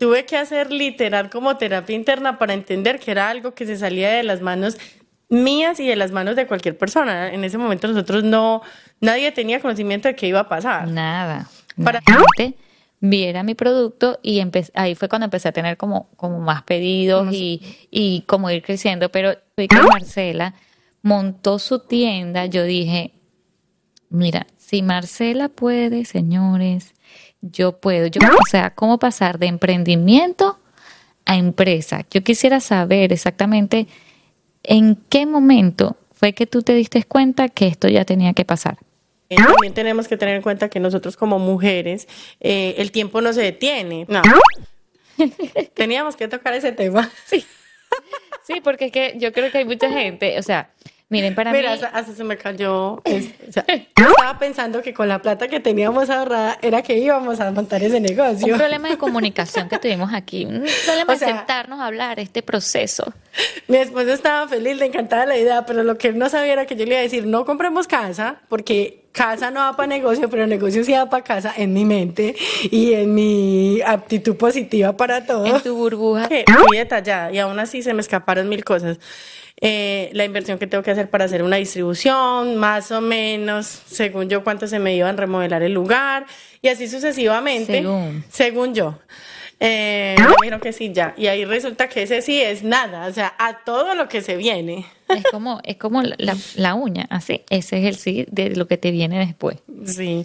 tuve que hacer literal como terapia interna para entender que era algo que se salía de las manos mías y de las manos de cualquier persona. En ese momento nosotros no, nadie tenía conocimiento de qué iba a pasar. Nada. Para gente viera mi producto y ahí fue cuando empecé a tener como, como más pedidos y, y como ir creciendo. Pero que Marcela montó su tienda, yo dije, mira, si Marcela puede, señores, yo puedo. Yo, o sea, cómo pasar de emprendimiento a empresa. Yo quisiera saber exactamente en qué momento fue que tú te diste cuenta que esto ya tenía que pasar. También tenemos que tener en cuenta que nosotros como mujeres, eh, el tiempo no se detiene. No. Teníamos que tocar ese tema. Sí. Sí, porque es que yo creo que hay mucha gente, o sea, Miren, para Mira, mí... hasta, se me cayó. yo estaba pensando que con la plata que teníamos ahorrada era que íbamos a montar ese negocio. Un problema de comunicación que tuvimos aquí. Un problema de sentarnos a hablar este proceso. Mi esposo estaba feliz, le encantaba la idea, pero lo que él no sabía era que yo le iba a decir, no compremos casa, porque casa no va para negocio, pero negocio sí va para casa en mi mente y en mi aptitud positiva para todo. En tu burbuja. Muy detallada y aún así se me escaparon mil cosas. Eh, la inversión que tengo que hacer para hacer una distribución, más o menos, según yo, cuánto se me iba a remodelar el lugar y así sucesivamente, según, según yo. Eh, me que sí, ya. Y ahí resulta que ese sí es nada, o sea, a todo lo que se viene. Es como, es como la, la uña, así. Ese es el sí de lo que te viene después. Sí.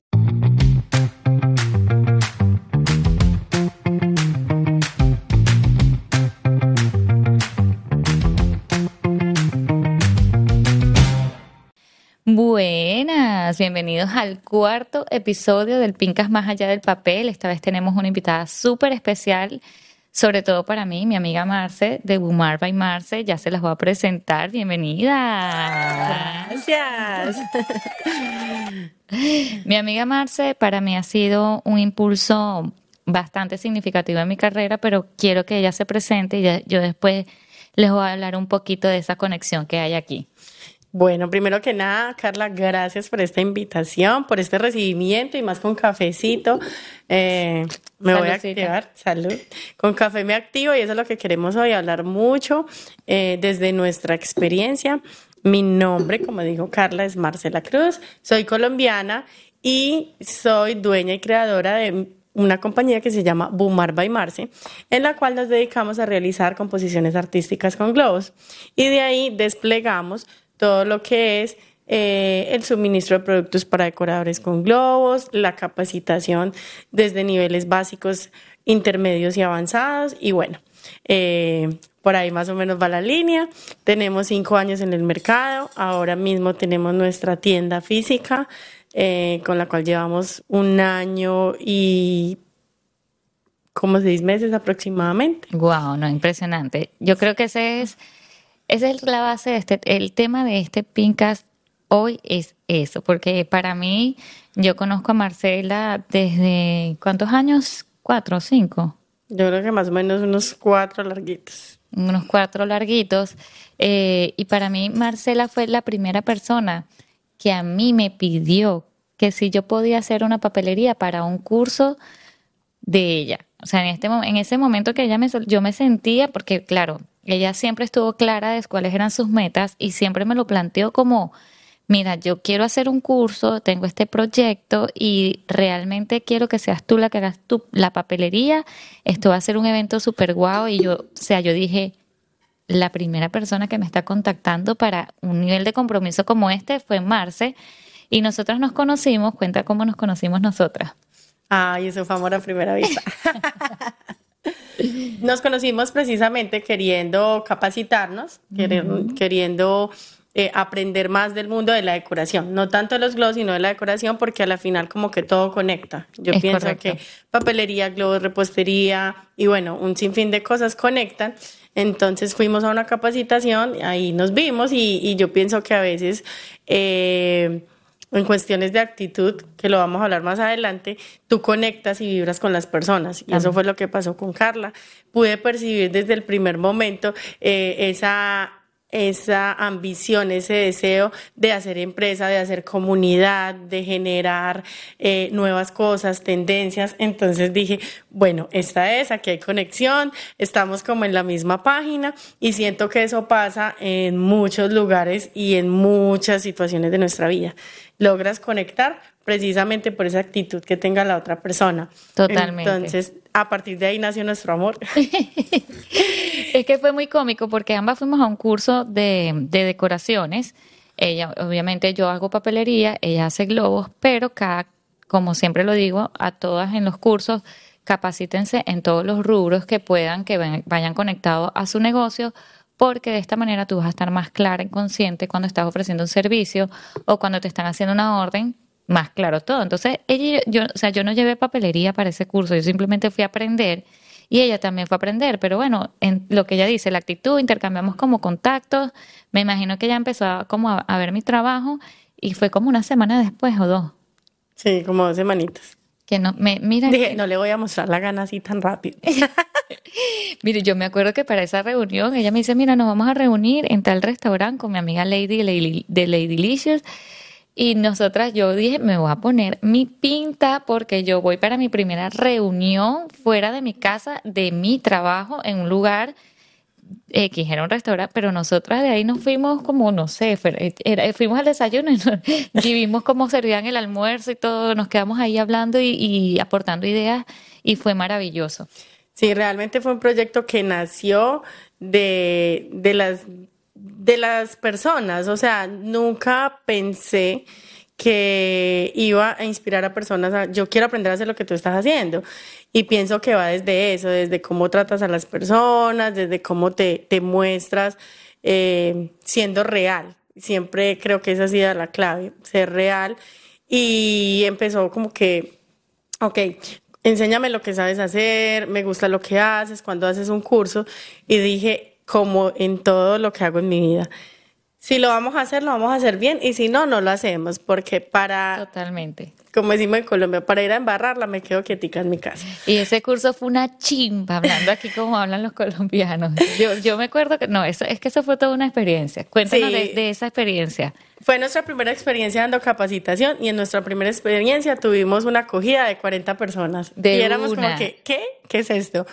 Buenas, bienvenidos al cuarto episodio del Pincas Más Allá del Papel. Esta vez tenemos una invitada súper especial, sobre todo para mí, mi amiga Marce de Bumar by Marce. Ya se las voy a presentar. Bienvenida. Gracias. mi amiga Marce para mí ha sido un impulso bastante significativo en mi carrera, pero quiero que ella se presente y yo después les voy a hablar un poquito de esa conexión que hay aquí. Bueno, primero que nada, Carla, gracias por esta invitación, por este recibimiento y más con cafecito. Eh, me voy a activar, salud. Con café me activo y eso es lo que queremos hoy, hablar mucho eh, desde nuestra experiencia. Mi nombre, como dijo Carla, es Marcela Cruz, soy colombiana y soy dueña y creadora de una compañía que se llama Bumar by Marce, en la cual nos dedicamos a realizar composiciones artísticas con globos. Y de ahí desplegamos todo lo que es eh, el suministro de productos para decoradores con globos, la capacitación desde niveles básicos, intermedios y avanzados. Y bueno, eh, por ahí más o menos va la línea. Tenemos cinco años en el mercado. Ahora mismo tenemos nuestra tienda física eh, con la cual llevamos un año y como seis meses aproximadamente. Wow, no, impresionante. Yo creo que ese es esa es la base de este, el tema de este Pincast hoy es eso, porque para mí, yo conozco a Marcela desde, ¿cuántos años? ¿Cuatro o cinco? Yo creo que más o menos unos cuatro larguitos. Unos cuatro larguitos. Eh, y para mí, Marcela fue la primera persona que a mí me pidió que si yo podía hacer una papelería para un curso de ella. O sea, en, este, en ese momento que ella me, yo me sentía, porque claro, ella siempre estuvo clara de cuáles eran sus metas y siempre me lo planteó como, mira, yo quiero hacer un curso, tengo este proyecto y realmente quiero que seas tú la que hagas tú la papelería. Esto va a ser un evento súper guau. Y yo, o sea, yo dije, la primera persona que me está contactando para un nivel de compromiso como este fue Marce. Y nosotras nos conocimos, cuenta cómo nos conocimos nosotras. Ay, eso fue amor a primera vista. Nos conocimos precisamente queriendo capacitarnos, queriendo eh, aprender más del mundo de la decoración, no tanto de los globos, sino de la decoración, porque a la final como que todo conecta. Yo pienso que papelería, globos, repostería y bueno, un sinfín de cosas conectan. Entonces fuimos a una capacitación, ahí nos vimos y, yo pienso que a veces... Eh, en cuestiones de actitud, que lo vamos a hablar más adelante, tú conectas y vibras con las personas. Y eso fue lo que pasó con Carla. Pude percibir desde el primer momento eh, esa esa ambición, ese deseo de hacer empresa, de hacer comunidad, de generar eh, nuevas cosas, tendencias. Entonces dije, bueno, esta es, aquí hay conexión, estamos como en la misma página y siento que eso pasa en muchos lugares y en muchas situaciones de nuestra vida. Logras conectar precisamente por esa actitud que tenga la otra persona. Totalmente. Entonces, a partir de ahí nació nuestro amor. es que fue muy cómico porque ambas fuimos a un curso de, de decoraciones. Ella, obviamente, yo hago papelería, ella hace globos, pero cada, como siempre lo digo, a todas en los cursos, capacítense en todos los rubros que puedan, que vayan conectados a su negocio, porque de esta manera tú vas a estar más clara y consciente cuando estás ofreciendo un servicio o cuando te están haciendo una orden más claro todo. Entonces, ella, yo, o sea, yo no llevé papelería para ese curso, yo simplemente fui a aprender y ella también fue a aprender, pero bueno, en lo que ella dice, la actitud, intercambiamos como contactos, me imagino que ella empezó a, como a, ver mi trabajo y fue como una semana después o dos. Sí, como dos semanitas. Que no, me, mira. Dije, no le voy a mostrar la gana así tan rápido. Mire, yo me acuerdo que para esa reunión ella me dice, mira, nos vamos a reunir en tal restaurante con mi amiga Lady de Lady Delicious y nosotras, yo dije, me voy a poner mi pinta porque yo voy para mi primera reunión fuera de mi casa, de mi trabajo, en un lugar eh, que era un restaurante, pero nosotras de ahí nos fuimos como, no sé, fuimos al desayuno y, vimos cómo servían el almuerzo y todo, nos quedamos ahí hablando y, y aportando ideas y fue maravilloso. Sí, realmente fue un proyecto que nació de, de las de las personas, o sea, nunca pensé que iba a inspirar a personas a, yo quiero aprender a hacer lo que tú estás haciendo. Y pienso que va desde eso, desde cómo tratas a las personas, desde cómo te, te muestras eh, siendo real. Siempre creo que esa ha sido la clave, ser real. Y empezó como que, ok, enséñame lo que sabes hacer, me gusta lo que haces, cuando haces un curso. Y dije, como en todo lo que hago en mi vida. Si lo vamos a hacer, lo vamos a hacer bien y si no, no lo hacemos porque para... Totalmente. Como decimos en Colombia, para ir a embarrarla me quedo quietica en mi casa. Y ese curso fue una chimba, hablando aquí como hablan los colombianos. Yo, yo me acuerdo que, no, eso, es que eso fue toda una experiencia. Cuéntanos de, esa experiencia. Fue nuestra primera experiencia dando capacitación y en nuestra primera experiencia tuvimos una acogida de 40 personas. De y éramos como que, ¿qué? ¿Qué es esto?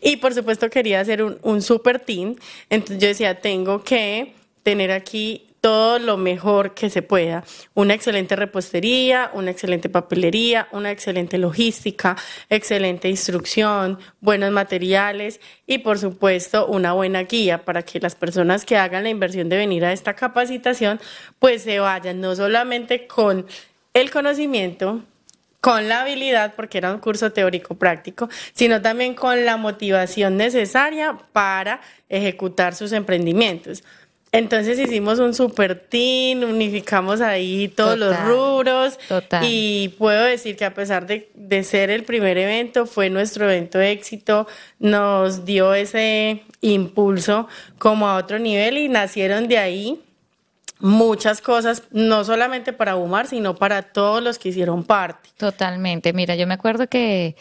Y por supuesto quería hacer un, un super team. Entonces yo decía, tengo que tener aquí todo lo mejor que se pueda. Una excelente repostería, una excelente papelería, una excelente logística, excelente instrucción, buenos materiales y por supuesto una buena guía para que las personas que hagan la inversión de venir a esta capacitación pues se vayan no solamente con el conocimiento, con la habilidad, porque era un curso teórico práctico, sino también con la motivación necesaria para ejecutar sus emprendimientos. Entonces hicimos un super team, unificamos ahí todos los rubros. y puedo decir que a pesar de, de, ser el primer evento, fue nuestro evento de éxito, nos dio ese impulso como a otro nivel y nacieron de ahí muchas cosas, no solamente para Bumar, sino para todos los que hicieron parte. Totalmente, mira, yo me acuerdo que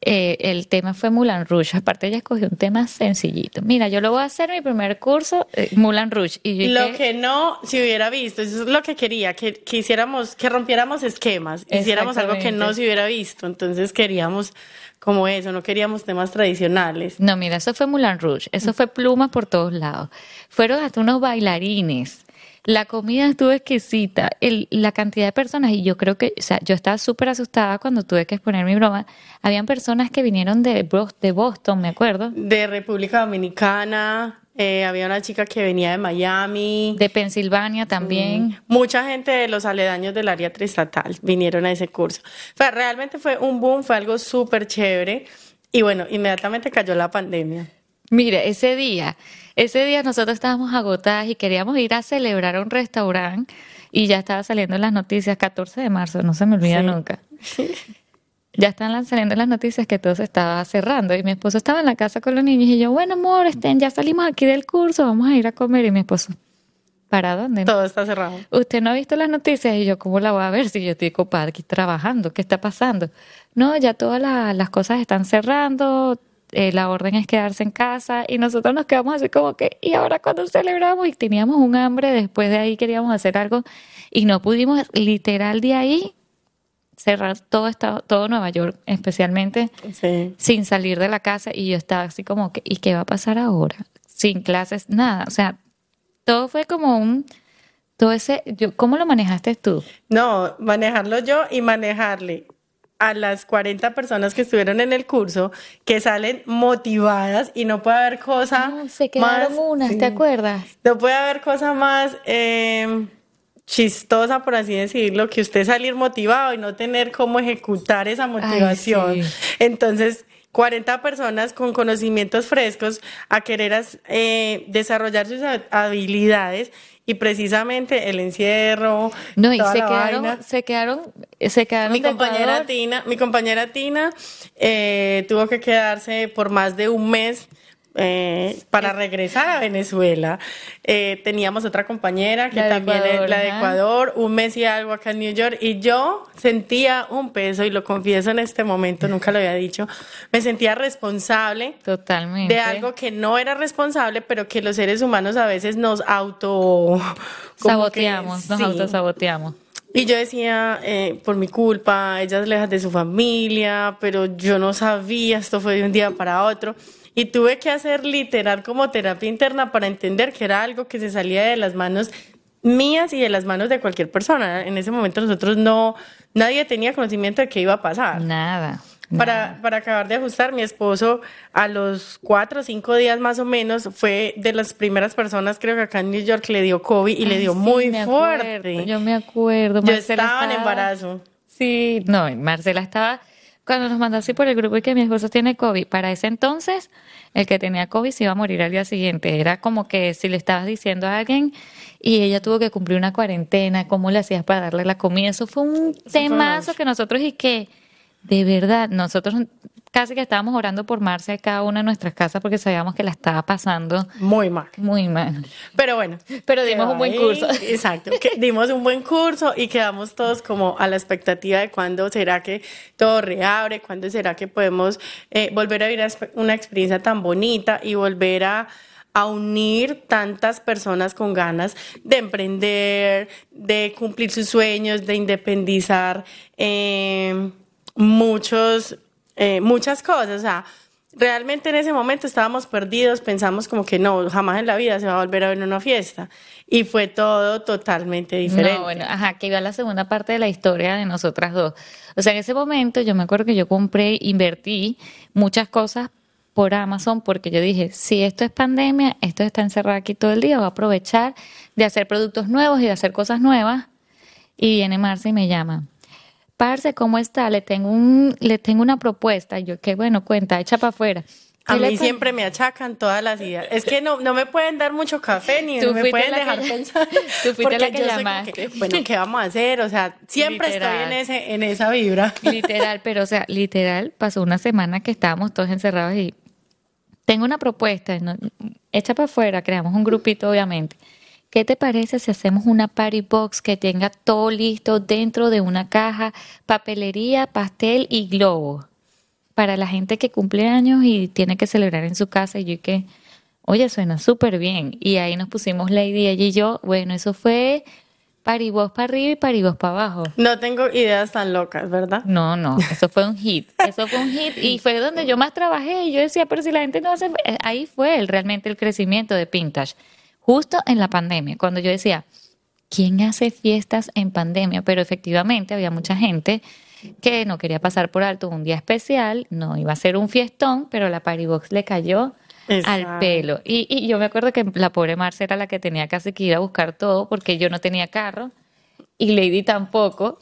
eh, el tema fue Mulan Rouge. Aparte, ella escogió un tema sencillito. Mira, yo lo voy a hacer mi primer curso, eh, Mulan Rouge. Y lo que no se hubiera visto, eso es lo que quería, que, que hiciéramos, que rompiéramos esquemas, hiciéramos algo que no se hubiera visto. Entonces queríamos como eso, no queríamos temas tradicionales. No, mira, eso fue Mulan Rouge, eso fue plumas por todos lados. Fueron hasta unos bailarines la comida estuvo exquisita, el, la cantidad de personas, y yo creo que, o sea, yo estaba súper asustada cuando tuve que exponer mi broma. Habían personas que vinieron de, de Boston, me acuerdo. De República Dominicana, eh, había una chica que venía de Miami. De Pensilvania también. Mucha gente de los aledaños del área tristatal vinieron a ese curso. O realmente fue un boom, fue algo súper chévere. Y bueno, inmediatamente cayó la pandemia. Mire, ese día ese día nosotros estábamos agotadas y queríamos ir a celebrar a un restaurante y ya estaba saliendo en las noticias, 14 de marzo, no se me olvida nunca. Ya están saliendo las noticias que todo se estaba cerrando y mi esposo estaba en la casa con los niños y yo, bueno, amor, estén, ya salimos aquí del curso, vamos a ir a comer y mi esposo, ¿para dónde? Todo está cerrado. Usted no ha visto las noticias y yo, ¿cómo la voy a ver si yo estoy ocupada aquí trabajando? ¿Qué está pasando? No, ya todas las cosas están cerrando, eh, la orden es quedarse en casa y nosotros nos quedamos así como que, ¿y ahora cuando celebramos? Y teníamos un hambre, después de ahí queríamos hacer algo y no pudimos literal de ahí cerrar todo estado, todo Nueva York, especialmente sin salir de la casa y yo estaba así como que, ¿y qué va a pasar ahora? Sin clases, nada, o sea, todo fue como un todo ese, yo, ¿cómo lo manejaste tú? No, manejarlo yo y manejarle a las 40 personas que estuvieron en el curso que salen motivadas y no puede haber cosa no, se quedaron más, unas, ¿te acuerdas? No puede haber cosa más eh, chistosa, por así decirlo, que usted salir motivado y no tener cómo ejecutar esa motivación. Entonces, 40 personas con conocimientos frescos a querer eh, desarrollar sus habilidades y precisamente el encierro. No, y se, quedaron, se quedaron, se quedaron, Mi compañera Tina, mi compañera Tina eh, tuvo que quedarse por más de un mes eh, para regresar a Venezuela. Eh, teníamos otra compañera que también es la de Ecuador, un mes y algo acá en New York, y yo sentía un peso, y lo confieso en este momento, nunca lo había dicho, me sentía responsable Totalmente. de algo que no era responsable, pero que los seres humanos a veces nos auto... Saboteamos, nos autosaboteamos. Y yo decía, eh, por mi culpa, ella es lejos de su familia, pero yo no sabía, esto fue de un día para otro. Y tuve que hacer literal como terapia interna para entender que era algo que se salía de las manos mías y de las manos de cualquier persona. En ese momento nosotros no, nadie tenía conocimiento de qué iba a pasar. Nada. Para, para acabar de ajustar, mi esposo a los cuatro o cinco días más o menos fue de las primeras personas, creo que acá en New York le dio COVID y le dio muy fuerte. yo me acuerdo. Yo estaba en embarazo. Sí, no, Marcela estaba cuando nos mandó así por el grupo y que mi esposo tiene COVID, para ese entonces el que tenía COVID se iba a morir al día siguiente. Era como que si le estabas diciendo a alguien y ella tuvo que cumplir una cuarentena, ¿cómo le hacías para darle la comida? Eso fue un temazo que nosotros y que de verdad nosotros casi que estábamos orando por Marcia en cada una de nuestras casas porque sabíamos que la estaba pasando muy mal. Muy mal. Pero bueno. Pero dimos un buen curso. Exacto. dimos un buen curso y quedamos todos como a la expectativa de cuándo será que todo reabre, cuándo será que podemos eh, volver a vivir una experiencia tan bonita y volver a unir tantas personas con ganas de emprender, de cumplir sus sueños, de independizar eh, muchos eh, muchas cosas. O sea, realmente en ese momento estábamos perdidos, pensamos como que no, jamás en la vida se va a volver a ver una fiesta. Y fue todo totalmente diferente. No, bueno, ajá, que iba la segunda parte de la historia de nosotras dos. O sea, en ese momento yo me acuerdo que yo compré, invertí muchas cosas por Amazon porque yo dije, si esto es pandemia, esto está encerrado aquí todo el día, voy a aprovechar de hacer productos nuevos y de hacer cosas nuevas. Y viene Marcia y me llama, Parce, ¿cómo está? Le tengo, un, le tengo una propuesta. Yo, qué bueno, cuenta, echa para afuera. A mí siempre me achacan todas las ideas. Es que no, no me pueden dar mucho café ni me pueden dejar pensar. Tú fuiste la que llamaste. bueno, ¿qué vamos a hacer? O sea, siempre estoy en, ese, en esa vibra. Literal, pero o sea, literal, pasó una semana que estábamos todos encerrados y tengo una propuesta. Echa para afuera, creamos un grupito, obviamente. ¿Qué te parece si hacemos una party box que tenga todo listo dentro de una caja, papelería, pastel y globo? Para la gente que cumple años y tiene que celebrar en su casa y yo que, oye, suena súper bien. Y ahí nos pusimos Lady, ella y yo. Bueno, eso fue paribos para arriba y paribos para abajo. No tengo ideas tan locas, ¿verdad? No, no, eso fue un hit. Eso fue un hit y fue donde yo más trabajé. Y yo decía, pero si la gente no hace. Ahí fue el, realmente el crecimiento de Pintage justo en la pandemia, cuando yo decía, ¿quién hace fiestas en pandemia? Pero efectivamente había mucha gente que no quería pasar por alto un día especial, no iba a ser un fiestón, pero la party box le cayó al pelo. Y, y, yo me acuerdo que la pobre Marcia era la que tenía casi que ir a buscar todo porque yo no tenía carro y Lady tampoco.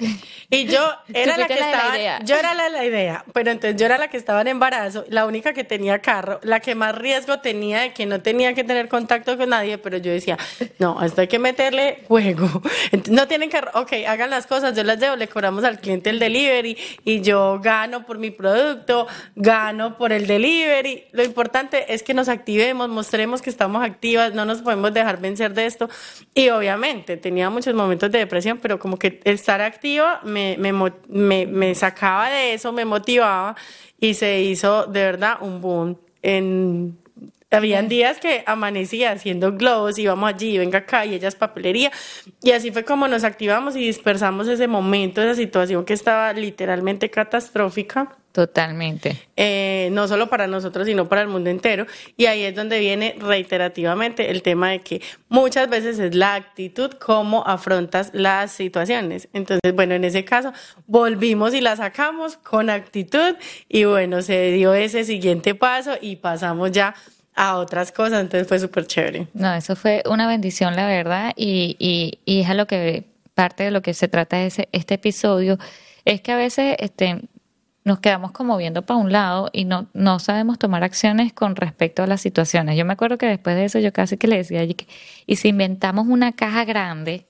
Y yo era la que estaba, yo era la, la idea, pero entonces yo era la que estaba en embarazo, la única que tenía carro, la que más riesgo tenía de que no tenía que tener contacto con nadie, pero yo decía, no, esto hay que meterle juego. no tienen carro, ok, hagan las cosas, yo las llevo, le cobramos al cliente el delivery y yo gano por mi producto, gano por el delivery. Lo importante es que nos activemos, mostremos que estamos activas, no nos podemos dejar vencer de esto. Y obviamente tenía muchos momentos de depresión, pero como que estar activa me, me, me, sacaba de eso, me motivaba y se hizo de verdad un boom habían días que amanecía haciendo globos, íbamos allí, venga acá, y ella es papelería. Y así fue como nos activamos y dispersamos ese momento, esa situación que estaba literalmente catastrófica. Totalmente. Eh, no solo para nosotros, sino para el mundo entero. Y ahí es donde viene reiterativamente el tema de que muchas veces es la actitud, cómo afrontas las situaciones. Entonces, bueno, en ese caso, volvimos y la sacamos con actitud y bueno, se dio ese siguiente paso y pasamos ya a otras cosas, entonces fue súper chévere. No, eso fue una bendición, la verdad, y, y, y, es a lo que parte de lo que se trata ese, este episodio, es que a veces este, nos quedamos como viendo para un lado y no, no sabemos tomar acciones con respecto a las situaciones. Yo me acuerdo que después de eso yo casi que le decía, y si inventamos una caja grande,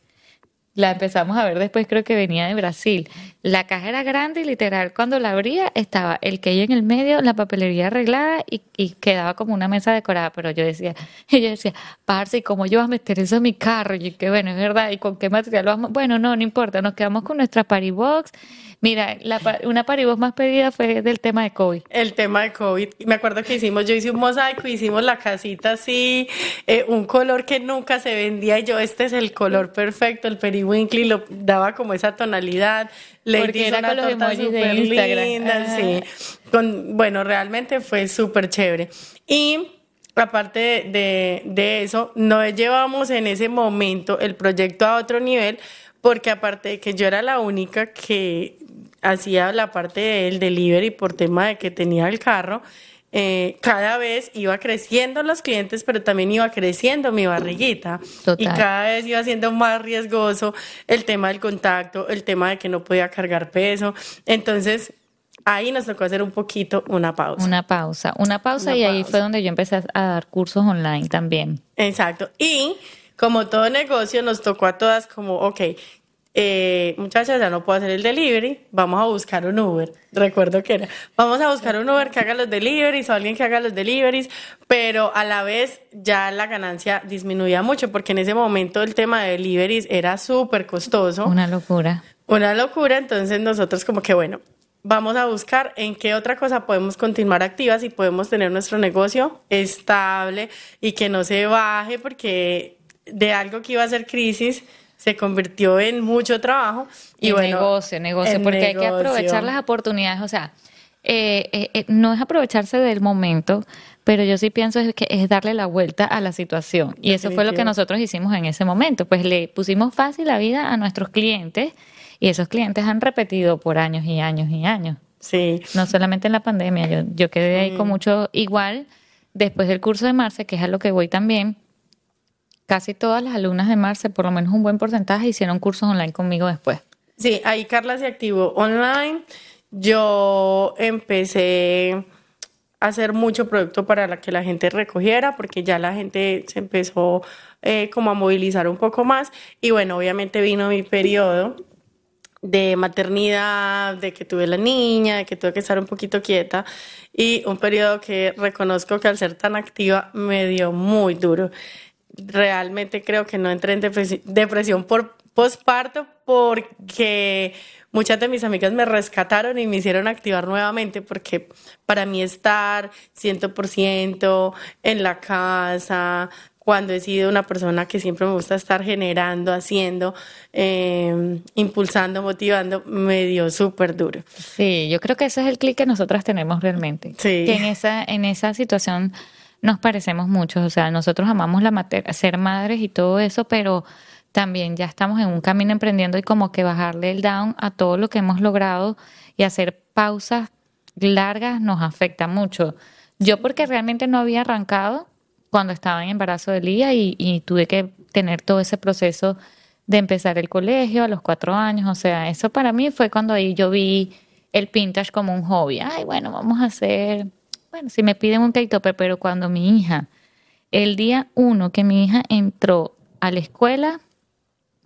la empezamos a ver después, creo que venía de Brasil. La caja era grande y literal, cuando la abría estaba el que en el medio, la papelería arreglada y, quedaba como una mesa decorada. Pero yo decía, y yo decía, parce, ¿y cómo yo voy a meter eso en mi carro? Y que bueno, es verdad, ¿y con qué material lo vamos? Bueno, no, no importa, nos quedamos con nuestra party box Mira, la, una paribos más pedida fue del tema de COVID. El tema de COVID. Me acuerdo que hicimos, yo hice un mosaico, hicimos la casita así, eh, un color que nunca se vendía y yo, este es el color perfecto, el periwinkle, lo daba como esa tonalidad. Le Porque era con los emojis de Instagram. Linda, sí. Con, bueno, realmente fue súper chévere. Y aparte de, de, eso, no llevamos en ese momento el proyecto a otro nivel, porque aparte de que yo era la única que hacía la parte del delivery por tema de que tenía el carro, eh, cada vez iba creciendo los clientes, pero también iba creciendo mi barriguita. Y cada vez iba siendo más riesgoso el tema del contacto, el tema de que no podía cargar peso. Entonces, ahí nos tocó hacer un poquito una pausa. Una pausa, una pausa y ahí fue donde yo empecé a dar cursos online también. Exacto. Y como todo negocio, nos tocó a todas como, ok, eh, muchachas, ya no puedo hacer el delivery, vamos a buscar un Uber. Recuerdo que era, vamos a buscar un Uber que haga los deliveries o alguien que haga los deliveries, pero a la vez ya la ganancia disminuía mucho porque en ese momento el tema de deliveries era súper costoso. Una locura. Una locura, entonces nosotros como que bueno, vamos a buscar en qué otra cosa podemos continuar activas y podemos tener nuestro negocio estable y que no se baje porque de algo que iba a ser crisis se convirtió en mucho trabajo. Y, bueno, negocio, negocio, porque hay que aprovechar las oportunidades, o sea, eh, eh, eh, no es aprovecharse del momento, pero yo sí pienso que es darle la vuelta a la situación. Y eso fue lo que nosotros hicimos en ese momento, pues le pusimos fácil la vida a nuestros clientes y esos clientes han repetido por años y años y años. Sí. No solamente en la pandemia, yo, yo quedé ahí con mucho, igual después del curso de Marce, que es a lo que voy también, casi todas las alumnas de Marce, por lo menos un buen porcentaje, hicieron cursos online conmigo después. Sí, ahí Carla se activó online. Yo empecé a hacer mucho producto para que la gente recogiera, porque ya la gente se empezó eh, como a movilizar un poco más. Y bueno, obviamente vino mi periodo de maternidad, de que tuve la niña, de que tuve que estar un poquito quieta y un periodo que reconozco que al ser tan activa me dio muy duro realmente creo que no entré en depresión por posparto porque muchas de mis amigas me rescataron y me hicieron activar nuevamente porque para mí estar 100% en la casa, cuando he sido una persona que siempre me gusta estar generando, haciendo, em, impulsando, motivando, me dio súper duro. Sí, yo creo que ese es el clic que nosotras tenemos realmente. Sí. Que en esa, en esa situación nos parecemos mucho, o sea, nosotros amamos la ser madres y todo eso, pero también ya estamos en un camino emprendiendo y como que bajarle el down a todo lo que hemos logrado y hacer pausas largas nos afecta mucho. Yo porque realmente no había arrancado cuando estaba en embarazo de Lía y, y tuve que tener todo ese proceso de empezar el colegio a los cuatro años, o sea, eso para mí fue cuando ahí yo vi el pintage como un hobby. Ay, bueno, vamos a hacer bueno, si me piden un cake pero cuando mi hija, el día uno que mi hija entró a la escuela,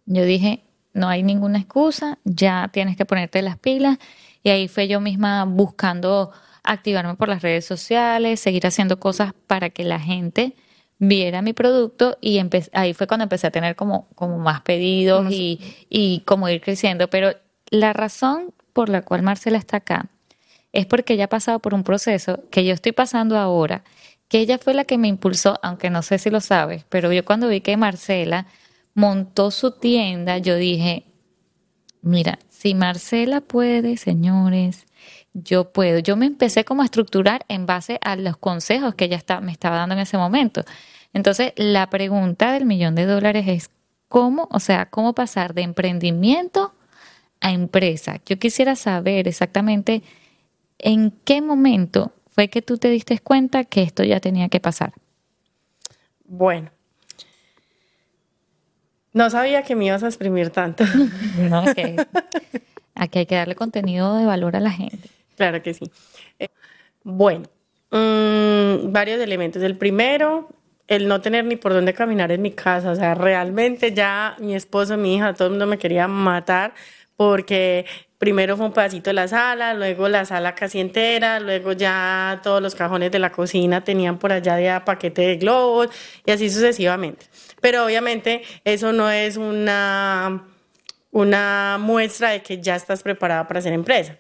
yo dije, no hay ninguna excusa, ya tienes que ponerte las pilas. Y ahí fue yo misma buscando activarme por las redes sociales, seguir haciendo cosas para que la gente viera mi producto y ahí fue cuando empecé a tener como, como más pedidos y, y como ir creciendo. Pero la razón por la cual Marcela está acá es porque ella ha pasado por un proceso que yo estoy pasando ahora, que ella fue la que me impulsó, aunque no sé si lo sabes, pero yo cuando vi que Marcela montó su tienda, yo dije, mira, si Marcela puede, señores, yo puedo. Yo me empecé como a estructurar en base a los consejos que ella me estaba dando en ese momento. Entonces, la pregunta del millón de dólares es, ¿cómo, o sea, cómo pasar de emprendimiento a empresa? Yo quisiera saber exactamente en qué momento fue que tú te diste cuenta que esto ya tenía que pasar. Bueno, no sabía que me ibas a exprimir tanto. no, que aquí hay que darle contenido de valor a la gente. Claro que sí. Eh, bueno, mm, varios elementos. El primero, el no tener ni por dónde caminar en mi casa. O sea, realmente ya mi esposo, mi hija, todo el mundo me quería matar porque primero fue un pedacito de la sala, luego la sala casi entera, luego ya todos los cajones de la cocina tenían por allá ya paquete de globos y así sucesivamente. Pero obviamente eso no es una, una muestra de que ya estás preparada para ser empresa.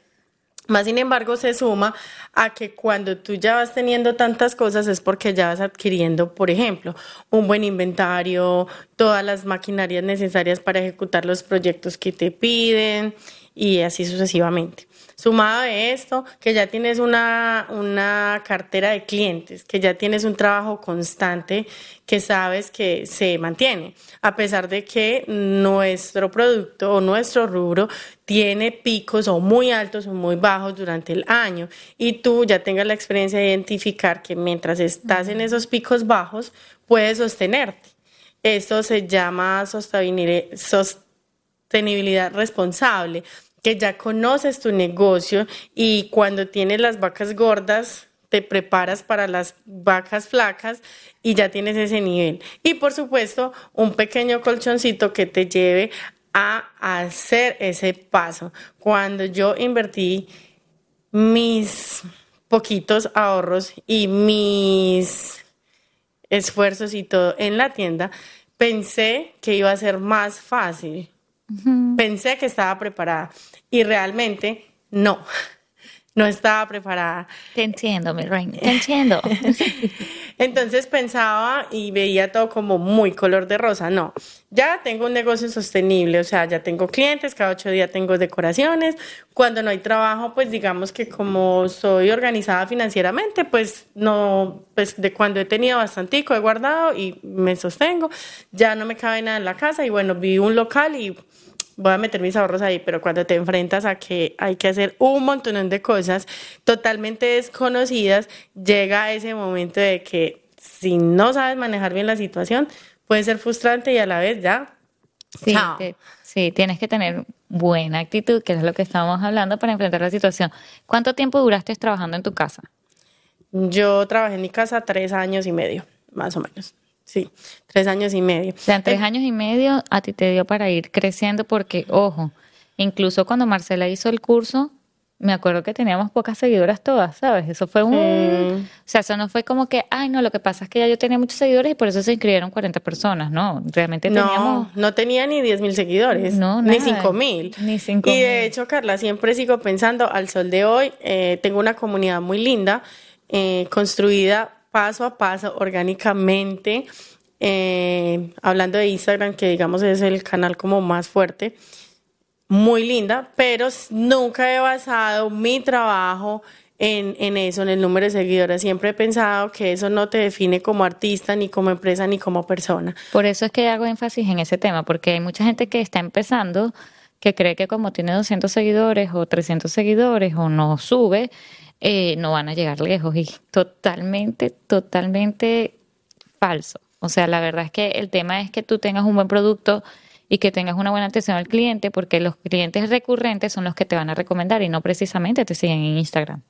Más sin embargo, se suma a que cuando tú ya vas teniendo tantas cosas es porque ya vas adquiriendo, por ejemplo, un buen inventario, todas las maquinarias necesarias para ejecutar los proyectos que te piden y así sucesivamente. Sumado a esto, que ya tienes una, una cartera de clientes, que ya tienes un trabajo constante que sabes que se mantiene, a pesar de que nuestro producto o nuestro rubro tiene picos o muy altos o muy bajos durante el año y tú ya tengas la experiencia de identificar que mientras estás en esos picos bajos, puedes sostenerte. Esto se llama sostenibilidad responsable que ya conoces tu negocio y cuando tienes las vacas gordas, te preparas para las vacas flacas y ya tienes ese nivel. Y por supuesto, un pequeño colchoncito que te lleve a hacer ese paso. Cuando yo invertí mis poquitos ahorros y mis esfuerzos y todo en la tienda, pensé que iba a ser más fácil Pensé que estaba preparada y realmente no, no estaba preparada. Te entiendo, mi reina, te entiendo. Entonces pensaba y veía todo como muy color de rosa. No, ya tengo un negocio sostenible, o sea, ya tengo clientes, cada ocho días tengo decoraciones. Cuando no hay trabajo, pues digamos que como soy organizada financieramente, pues no, pues de cuando he tenido bastante, he guardado y me sostengo. Ya no me cabe nada en la casa y bueno, vi un local y voy a meter mis ahorros ahí, pero cuando te enfrentas a que hay que hacer un montón de cosas totalmente desconocidas, llega ese momento de que si no sabes manejar bien la situación, puede ser frustrante y a la vez ya. Sí, sí, tienes que tener buena actitud, que es lo que estábamos hablando para enfrentar la situación. ¿Cuánto tiempo duraste trabajando en tu casa? Yo trabajé en mi casa tres años y medio, más o menos. Sí, tres años y medio. O sea, tres años y medio a ti te dio para ir creciendo porque, ojo, incluso cuando Marcela hizo el curso, me acuerdo que teníamos pocas seguidoras todas, ¿sabes? Eso fue un... O sea, eso no fue como que, ay, no, lo que pasa es que ya yo tenía muchos seguidores y por eso se inscribieron 40 personas, ¿no? Realmente teníamos... No, no tenía ni 10 mil seguidores, no, ni 5 mil. Ni 5 Y de hecho, Carla, siempre sigo pensando, al sol de hoy, eh, tengo una comunidad muy linda, eh, construida paso a paso, orgánicamente. Eh, hablando de Instagram, que digamos es el canal como más fuerte, muy linda, pero nunca he basado mi trabajo en, en, eso, en el número de seguidores. Siempre he pensado que eso no te define como artista, ni como empresa, ni como persona. Por eso es que hago énfasis en ese tema, porque hay mucha gente que está empezando que cree que como tiene 200 seguidores o 300 seguidores o no sube, eh, no van a llegar lejos y totalmente, totalmente falso. O sea, la verdad es que el tema es que tú tengas un buen producto y que tengas una buena atención al cliente porque los clientes recurrentes son los que te van a recomendar y no precisamente te siguen en Instagram.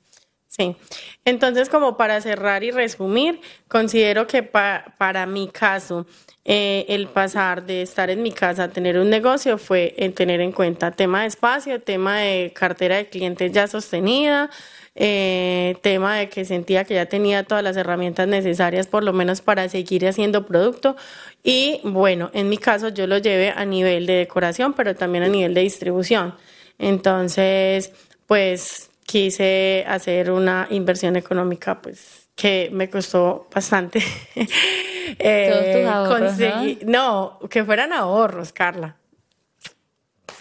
Sí, entonces como para cerrar y resumir, considero que para mi caso, eh, el pasar de estar en mi casa a tener un negocio fue el tener en cuenta tema de espacio, tema de cartera de clientes ya sostenida, eh, tema de que sentía que ya tenía todas las herramientas necesarias por lo menos para seguir haciendo producto y bueno, en mi caso yo lo llevé a nivel de decoración, pero también a nivel de distribución. Entonces, pues quise hacer una inversión económica, pues que me costó bastante. eh, ahorros, ¿no? que fueran ahorros, Carla.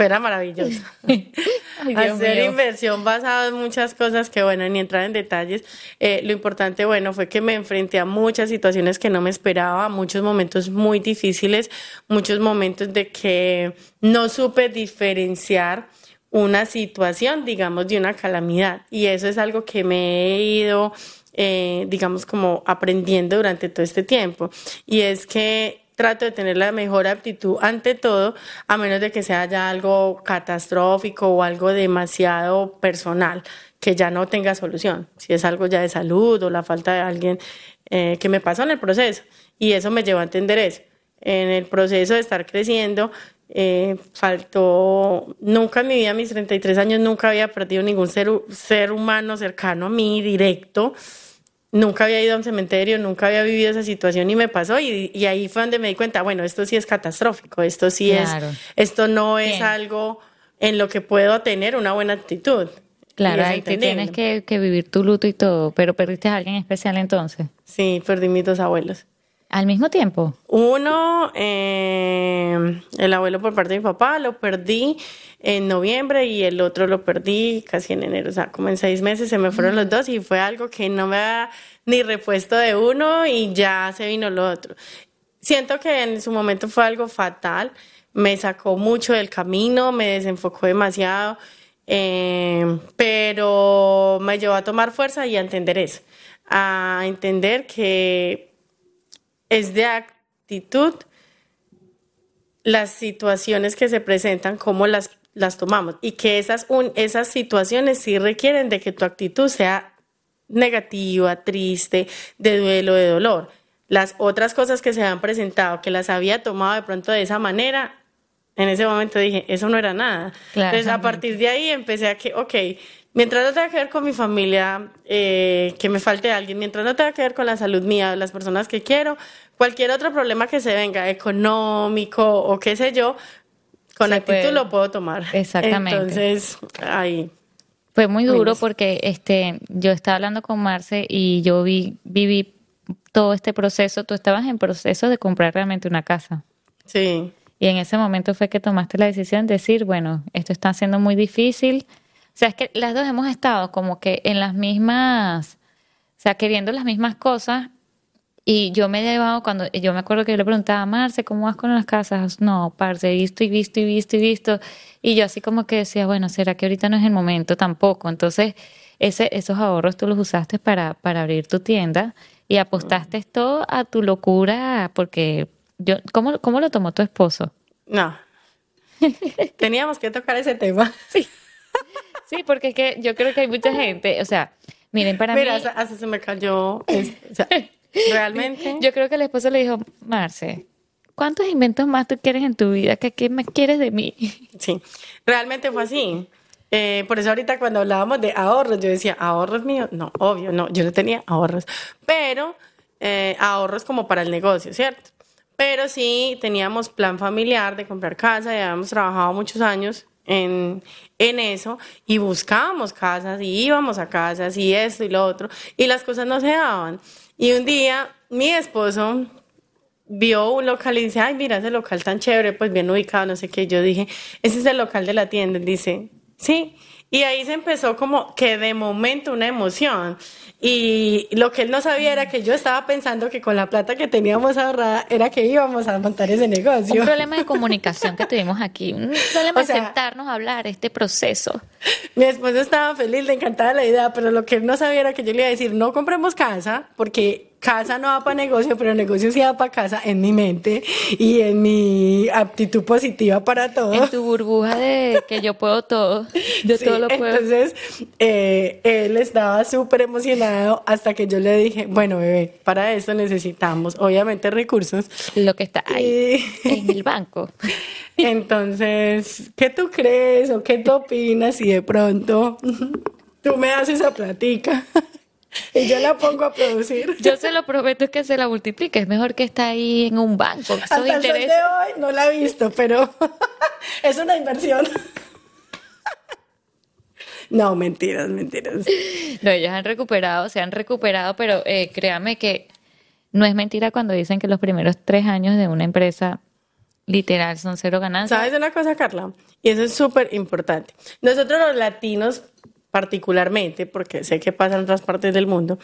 Fuera maravilloso. Hacer inversión basada en muchas cosas que, bueno, ni entrar en detalles. Eh, lo importante, bueno, fue que me enfrenté a muchas situaciones que no me esperaba, muchos momentos muy difíciles, muchos momentos de que no supe diferenciar una situación, digamos, de una calamidad. Y eso es algo que me he ido, eh, digamos, como aprendiendo durante todo este tiempo. Y es que trato de tener la mejor aptitud ante todo, a menos de que sea ya algo catastrófico o algo demasiado personal, que ya no tenga solución. Si es algo ya de salud o la falta de alguien eh, que me pasó en el proceso. Y eso me llevó a entender eso. En el proceso de estar creciendo, eh, faltó, nunca en mi vida, mis 33 años, nunca había perdido ningún ser, ser humano cercano a mí, directo. Nunca había ido a un cementerio, nunca había vivido esa situación y me pasó y, y ahí fue donde me di cuenta, bueno, esto sí es catastrófico, esto sí es, esto no es algo en lo que puedo tener una buena actitud. Claro, ahí tienes que, que, vivir tu luto y todo, pero perdiste a alguien especial entonces. Sí, perdí mis dos abuelos. ¿Al mismo tiempo? Uno, eh, el abuelo por parte de mi papá, lo perdí en noviembre y el otro lo perdí casi en enero. O sea, como en seis meses se me fueron los dos y fue algo que no me ha ni repuesto de uno y ya se vino lo otro. Siento que en su momento fue algo fatal, me sacó mucho del camino, me desenfocó demasiado, eh, pero me llevó a tomar fuerza y a entender eso, a entender que es de actitud las situaciones que se presentan, cómo las, las tomamos y que esas, esas situaciones sí requieren de que tu actitud sea negativa, triste, de duelo, de dolor. Las otras cosas que se han presentado, que las había tomado de pronto de esa manera, en ese momento dije, eso no era nada. Entonces, a partir de ahí empecé a que, ok, mientras no tenga que ver con mi familia, eh, que me falte alguien, mientras no tenga que ver con la salud mía, las personas que quiero, cualquier otro problema que se venga, económico o qué sé yo, con actitud lo puedo tomar. Exactamente. Entonces, ahí. Fue muy duro porque este, yo estaba hablando con Marce y yo vi, viví todo este proceso. Tú estabas en proceso de comprar realmente una casa. Sí. Y en ese momento fue que tomaste la decisión de decir, bueno, esto está siendo muy difícil, o sea, es que las dos hemos estado como que en las mismas, o sea, queriendo las mismas cosas. Y yo me he llevado, cuando yo me acuerdo que yo le preguntaba a Marce, ¿cómo vas con las casas? No, parce, he visto y visto y visto y visto. Y yo así como que decía, bueno, ¿será que ahorita no es el momento tampoco? Entonces, ese, esos ahorros tú los usaste para, para abrir tu tienda y apostaste todo a tu locura porque yo, ¿cómo, cómo lo tomó tu esposo? No. Teníamos que tocar ese tema. Sí. Sí, porque es que yo creo que hay mucha gente, o sea, miren, para Mira, mí... Mira, hasta se me cayó, o sea, realmente... Yo creo que el esposo le dijo, Marce, ¿cuántos inventos más tú quieres en tu vida? ¿Qué, qué más quieres de mí? Sí, realmente fue así. Eh, por eso ahorita cuando hablábamos de ahorros, yo decía, ¿ahorros míos? No, obvio, no, yo no tenía ahorros, pero eh, ahorros como para el negocio, ¿cierto? Pero sí teníamos plan familiar de comprar casa, ya habíamos trabajado muchos años en, en eso y buscábamos casas y íbamos a casas y esto y lo otro y las cosas no se daban. Y un día mi esposo vio un local y dice, ay, mira ese local tan chévere, pues bien ubicado, no sé qué. Yo dije, ese es el local de la tienda. dice, sí. Y ahí se empezó como que de momento una emoción. Y lo que él no sabía era que yo estaba pensando que con la plata que teníamos ahorrada era que íbamos a montar ese negocio. Un problema de comunicación que tuvimos aquí, un problema de sentarnos a hablar este proceso. Mi esposo estaba feliz, le encantaba la idea, pero lo que él no sabía era que yo le iba a decir, no compremos casa, porque casa no va para negocio, pero negocio sí va para casa en mi mente y en mi aptitud positiva para todo. En tu burbuja de que yo puedo todo, yo todo lo puedo. Entonces, eh, él estaba súper emocionado hasta que yo le dije, bueno, bebé, para eso necesitamos, obviamente, recursos. Lo que está ahí, en el banco. Entonces, ¿qué tú crees o qué tú opinas si de pronto Tú me haces esa platica. Y yo la pongo a producir. Yo se lo prometo que se la multiplique. Es mejor que está ahí en un banco. Hasta el de hoy no la he visto, pero es una inversión. No, mentiras, mentiras. No, ellos han recuperado, se han recuperado, pero eh, créame que no es mentira cuando dicen que los primeros tres años de una empresa literal son cero ganancias. ¿Sabes una cosa, Carla? Y eso es súper importante. Nosotros los latinos particularmente, porque sé que pasa en otras partes del mundo,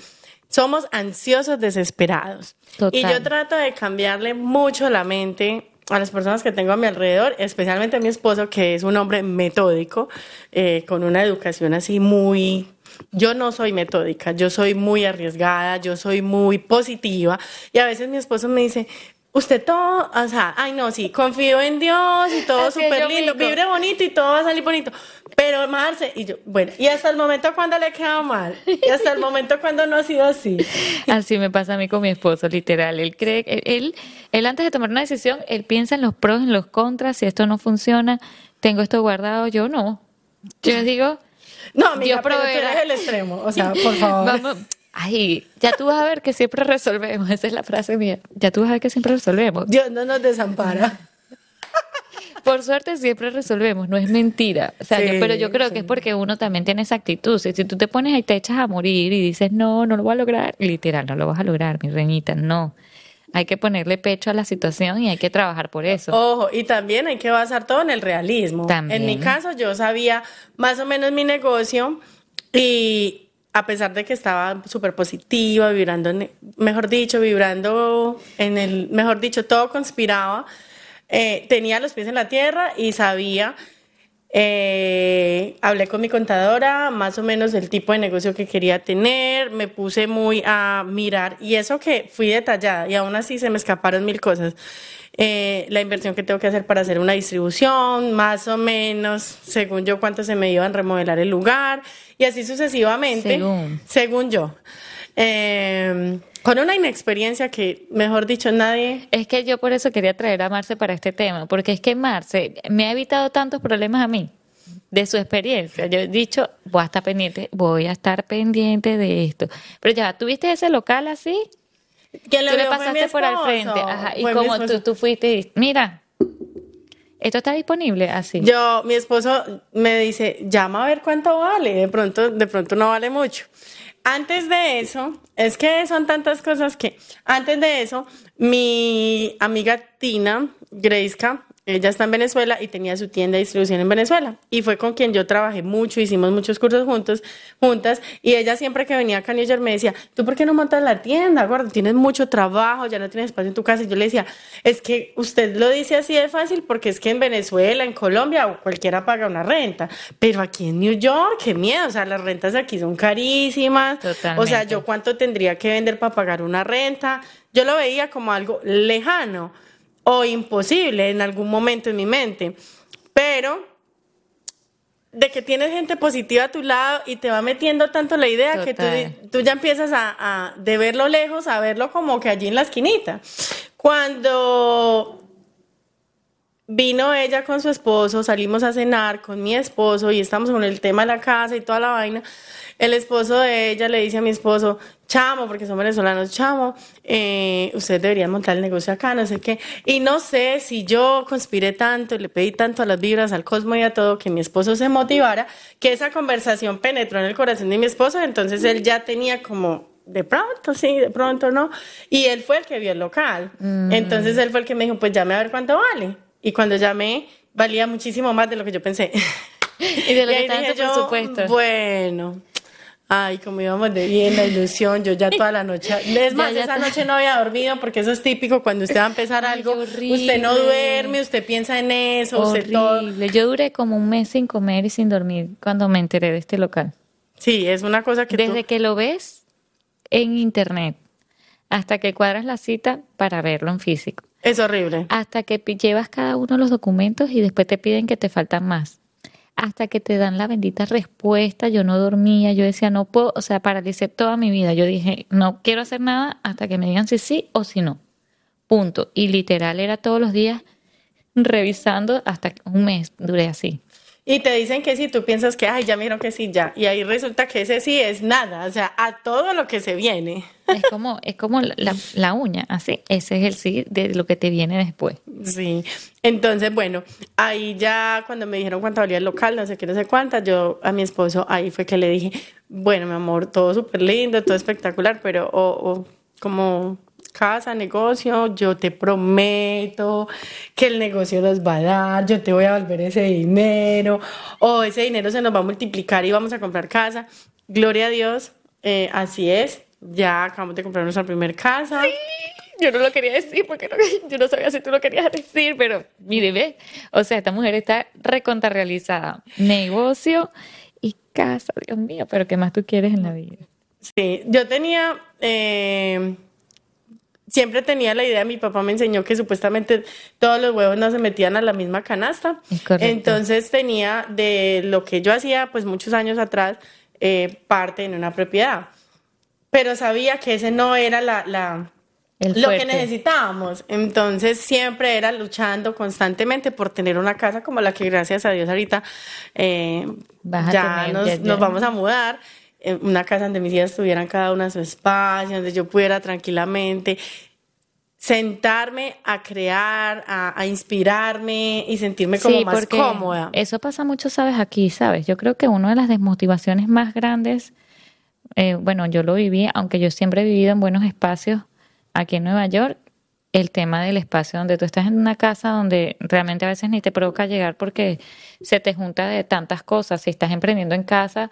somos ansiosos, desesperados. Y yo trato de cambiarle mucho la mente a las personas que tengo a mi alrededor, especialmente a mi esposo, que es un hombre metódico, eh, con una educación así muy... Yo no soy metódica, yo soy muy arriesgada, yo soy muy positiva y a veces mi esposo me dice, usted todo, o sea, ay no, sí, confío en Dios y todo súper lindo, vibre bonito y todo va a salir bonito. Pero Marce, y yo, bueno, y hasta el momento cuando le queda mal, y hasta el momento cuando no ha sido así. Así me pasa a mí con mi esposo, literal. Él cree, él, él antes de tomar una decisión, él piensa en los pros, en los contras, si esto no funciona, tengo esto guardado, yo no. Yo digo, no, amiga, pero tú eres el extremo, o sea, por favor. Vamos, Ay, ya tú vas a ver que siempre resolvemos. Esa es la frase mía. Ya tú vas a ver que siempre resolvemos. Dios no nos desampara. Por suerte siempre resolvemos, no es mentira. O sea, pero yo creo que es porque uno también tiene esa actitud. Si, tú te pones ahí te echas a morir y dices, no, no lo voy a lograr, literal, no lo vas a lograr, mi reñita, no. Hay que ponerle pecho a la situación y hay que trabajar por eso. Ojo, y también hay que basar todo en el realismo. En mi caso, yo sabía más o menos mi negocio y, a pesar de que estaba súper positiva, vibrando, mejor dicho, vibrando en el, mejor dicho, todo conspiraba, eh, tenía los pies en la tierra y sabía, eh, hablé con mi contadora más o menos del tipo de negocio que quería tener, me puse muy a mirar y eso que fui detallada y aún así se me escaparon mil cosas. Eh, la inversión que tengo que hacer para hacer una distribución, más o menos, según yo, cuánto se me iba a remodelar el lugar, y así sucesivamente, según, yo. Eh, con una inexperiencia que, mejor dicho, nadie... Es que yo por eso quería traer a Marce para este tema, porque es que Marce me ha evitado tantos problemas a mí de su experiencia. Yo he dicho, voy a estar pendiente, voy a estar pendiente de esto. Pero ya, ¿tuviste ese local así? Que tú le pasaste por al frente. y como tú, tú fuiste y mira, esto está disponible así. Yo, mi esposo me dice, llama a ver cuánto vale. De pronto, de pronto no vale mucho. Antes de eso, es que son tantas cosas que, antes de eso, mi amiga Tina, Greiska, ella está en Venezuela y tenía su tienda de distribución en Venezuela. Y fue con quien yo trabajé mucho, hicimos muchos cursos juntos, juntas. Y ella siempre que venía acá a New York me decía, ¿tú por qué no montas la tienda? Gordo? Tienes mucho trabajo, ya no tienes espacio en tu casa. Y yo le decía, es que usted lo dice así de fácil porque es que en Venezuela, en Colombia, cualquiera paga una renta. Pero aquí en New York, qué miedo. O sea, las rentas aquí son carísimas. O sea, yo cuánto tendría que vender para pagar una renta. Yo lo veía como algo lejano o imposible en algún momento en mi mente. Pero de que tienes gente positiva a tu lado y te va metiendo tanto la idea que tú, ya empiezas a, de verlo lejos a verlo como que allí en la esquinita. Cuando vino ella con su esposo, salimos a cenar con mi esposo y estamos con el tema de la casa y toda la vaina, el esposo de ella le dice a mi esposo, chamo, porque son venezolanos, chamo, eh, ustedes deberían montar el negocio acá, no sé qué. Y no sé si yo conspiré tanto, le pedí tanto a las vibras, al cosmos y a todo, que mi esposo se motivara, que esa conversación penetró en el corazón de mi esposo, entonces él ya tenía como de pronto, sí, de pronto no. Y él fue el que vio el local. Mm. Entonces él fue el que me dijo, pues llame a ver cuánto vale. Y cuando llamé, valía muchísimo más de lo que yo pensé. y de lo que en supuesto. Bueno, Ay, como íbamos de bien, la ilusión, yo ya toda la noche. Es más, esa noche no había dormido porque eso es típico cuando usted va a empezar algo. Usted no duerme, usted piensa en eso, horrible. Yo duré como un mes sin comer y sin dormir cuando me enteré de este local. Sí, es una cosa que. Desde que lo ves en internet hasta que cuadras la cita para verlo en físico. Es horrible. Hasta que llevas cada uno de los documentos y después te piden que te faltan más hasta que te dan la bendita respuesta. Yo no dormía, yo decía, no puedo, o sea, paralicé toda mi vida. Yo dije, no quiero hacer nada hasta que me digan si sí o si no. Punto. Y literal era todos los días revisando hasta un mes, duré así. Y te dicen que sí, tú piensas que, ay, ya miro que sí, ya. Y ahí resulta que ese sí es nada, o sea, a todo lo que se viene. Es como, es como la, la uña, así. Ese es el sí de lo que te viene después. Sí. Entonces, bueno, ahí ya cuando me dijeron cuánto valía el local, no sé qué, no sé cuántas, yo a mi esposo ahí fue que le dije, bueno, mi amor, todo súper lindo, todo espectacular, pero o, como casa, negocio, yo te prometo que el negocio nos va a dar, yo te voy a volver ese dinero, o ese dinero se nos va a multiplicar y vamos a comprar casa. Gloria a Dios, eh, así es. Ya acabamos de comprar nuestra primera casa. Sí, yo no lo quería decir porque yo no sabía si tú lo querías decir, pero mire, ve, o sea, esta mujer está recontra realizada. Negocio y casa, Dios mío, pero ¿qué más tú quieres en la vida? Sí, yo tenía... Eh, siempre tenía la idea, mi papá me enseñó que supuestamente todos los huevos no se metían a la misma canasta. Entonces tenía de lo que yo hacía, pues muchos años atrás, eh, parte en una propiedad. Pero sabía que ese no era la, la lo que necesitábamos. Entonces siempre era luchando constantemente por tener una casa como la que gracias a Dios ahorita eh, ya, nos, nos vamos a mudar una casa donde mis hijas tuvieran cada una su espacio, donde yo pudiera tranquilamente sentarme a crear, a, inspirarme y sentirme como más cómoda. Eso pasa mucho, sabes, aquí, sabes. Yo creo que una de las desmotivaciones más grandes, eh, bueno, yo lo viví, aunque yo siempre he vivido en buenos espacios aquí en Nueva York, el tema del espacio donde tú estás en una casa donde realmente a veces ni te provoca llegar porque se te junta de tantas cosas. Si estás emprendiendo en casa,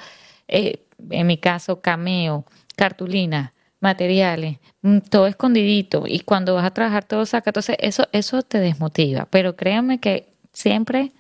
eh, en mi caso, cameo, cartulina, materiales, mm, todo escondidito y cuando vas a trabajar todo saca, entonces eso, eso te desmotiva, pero créanme que siempre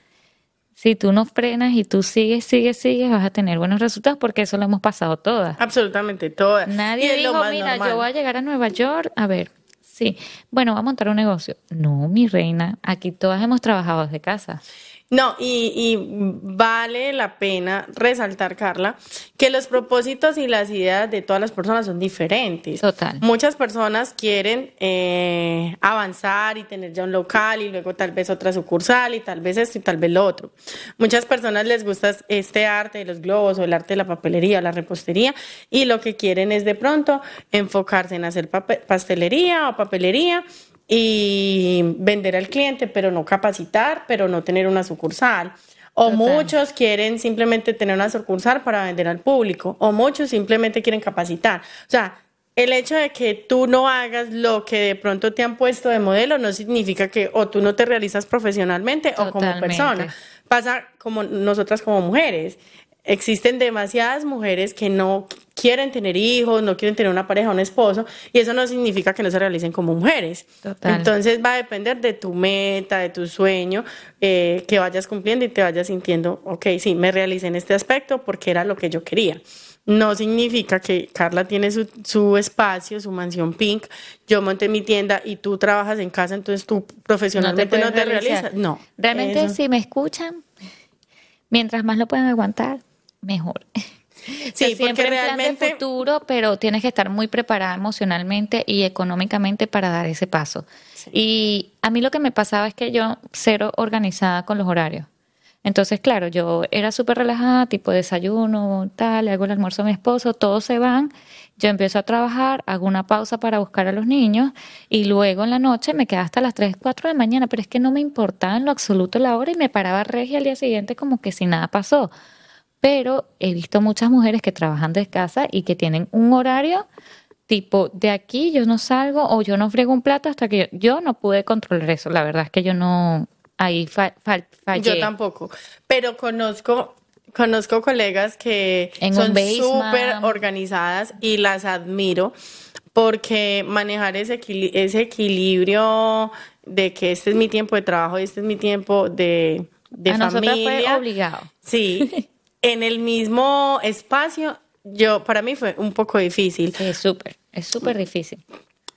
si tú no frenas y tú sigues, sigues, sigues, vas a tener buenos resultados porque eso lo hemos pasado todas. Absolutamente todas. Nadie dijo, mira, yo voy a llegar a Nueva York, a ver, sí, bueno, voy a montar un negocio. No, mi reina, aquí todas hemos trabajado desde casa. No, y, vale la pena resaltar, Carla, que los propósitos y las ideas de todas las personas son diferentes. Total. Muchas personas quieren eh, avanzar y tener ya un local y luego tal vez otra sucursal y tal vez esto y tal vez lo otro. Muchas personas les gusta este arte de los globos o el arte de la papelería o la repostería y lo que quieren es de pronto enfocarse en hacer pastelería o papelería y vender al cliente, pero no capacitar, pero no tener una sucursal. O muchos quieren simplemente tener una sucursal para vender al público, o muchos simplemente quieren capacitar. O sea, el hecho de que tú no hagas lo que de pronto te han puesto de modelo no significa que o tú no te realizas profesionalmente o como persona. Pasa como nosotras como mujeres existen demasiadas mujeres que no quieren tener hijos, no quieren tener una pareja, un esposo, y eso no significa que no se realicen como mujeres. Entonces va a depender de tu meta, de tu sueño, eh, que vayas cumpliendo y te vayas sintiendo, ok, sí, me realicé en este aspecto porque era lo que yo quería. No significa que Carla tiene su, su espacio, su mansión pink, yo monté mi tienda y tú trabajas en casa, entonces tú profesionalmente no te, realizas. No. Realmente si me escuchan, mientras más lo pueden aguantar, mejor. Sí, porque realmente futuro, pero tienes que estar muy preparada emocionalmente y económicamente para dar ese paso. Y a mí lo que me pasaba es que yo cero organizada con los horarios. Entonces, claro, yo era súper relajada, tipo desayuno, tal, le hago el almuerzo a mi esposo, todos se van, yo empiezo a trabajar, hago una pausa para buscar a los niños y luego en la noche me quedaba hasta las 3, 4 de la mañana, pero es que no me importaba en lo absoluto la hora y me paraba regia al día siguiente como que si nada pasó pero he visto muchas mujeres que trabajan de casa y que tienen un horario tipo de aquí yo no salgo o yo no frego un plato hasta que yo, no pude controlar eso. La verdad es que yo no ahí fallé. Yo tampoco, pero conozco conozco colegas que son súper organizadas y las admiro porque manejar ese, ese equilibrio de que este es mi tiempo de trabajo y este es mi tiempo de, de A familia. Fue obligado. Sí. en el mismo espacio, yo para mí fue un poco difícil. Es súper, es súper difícil.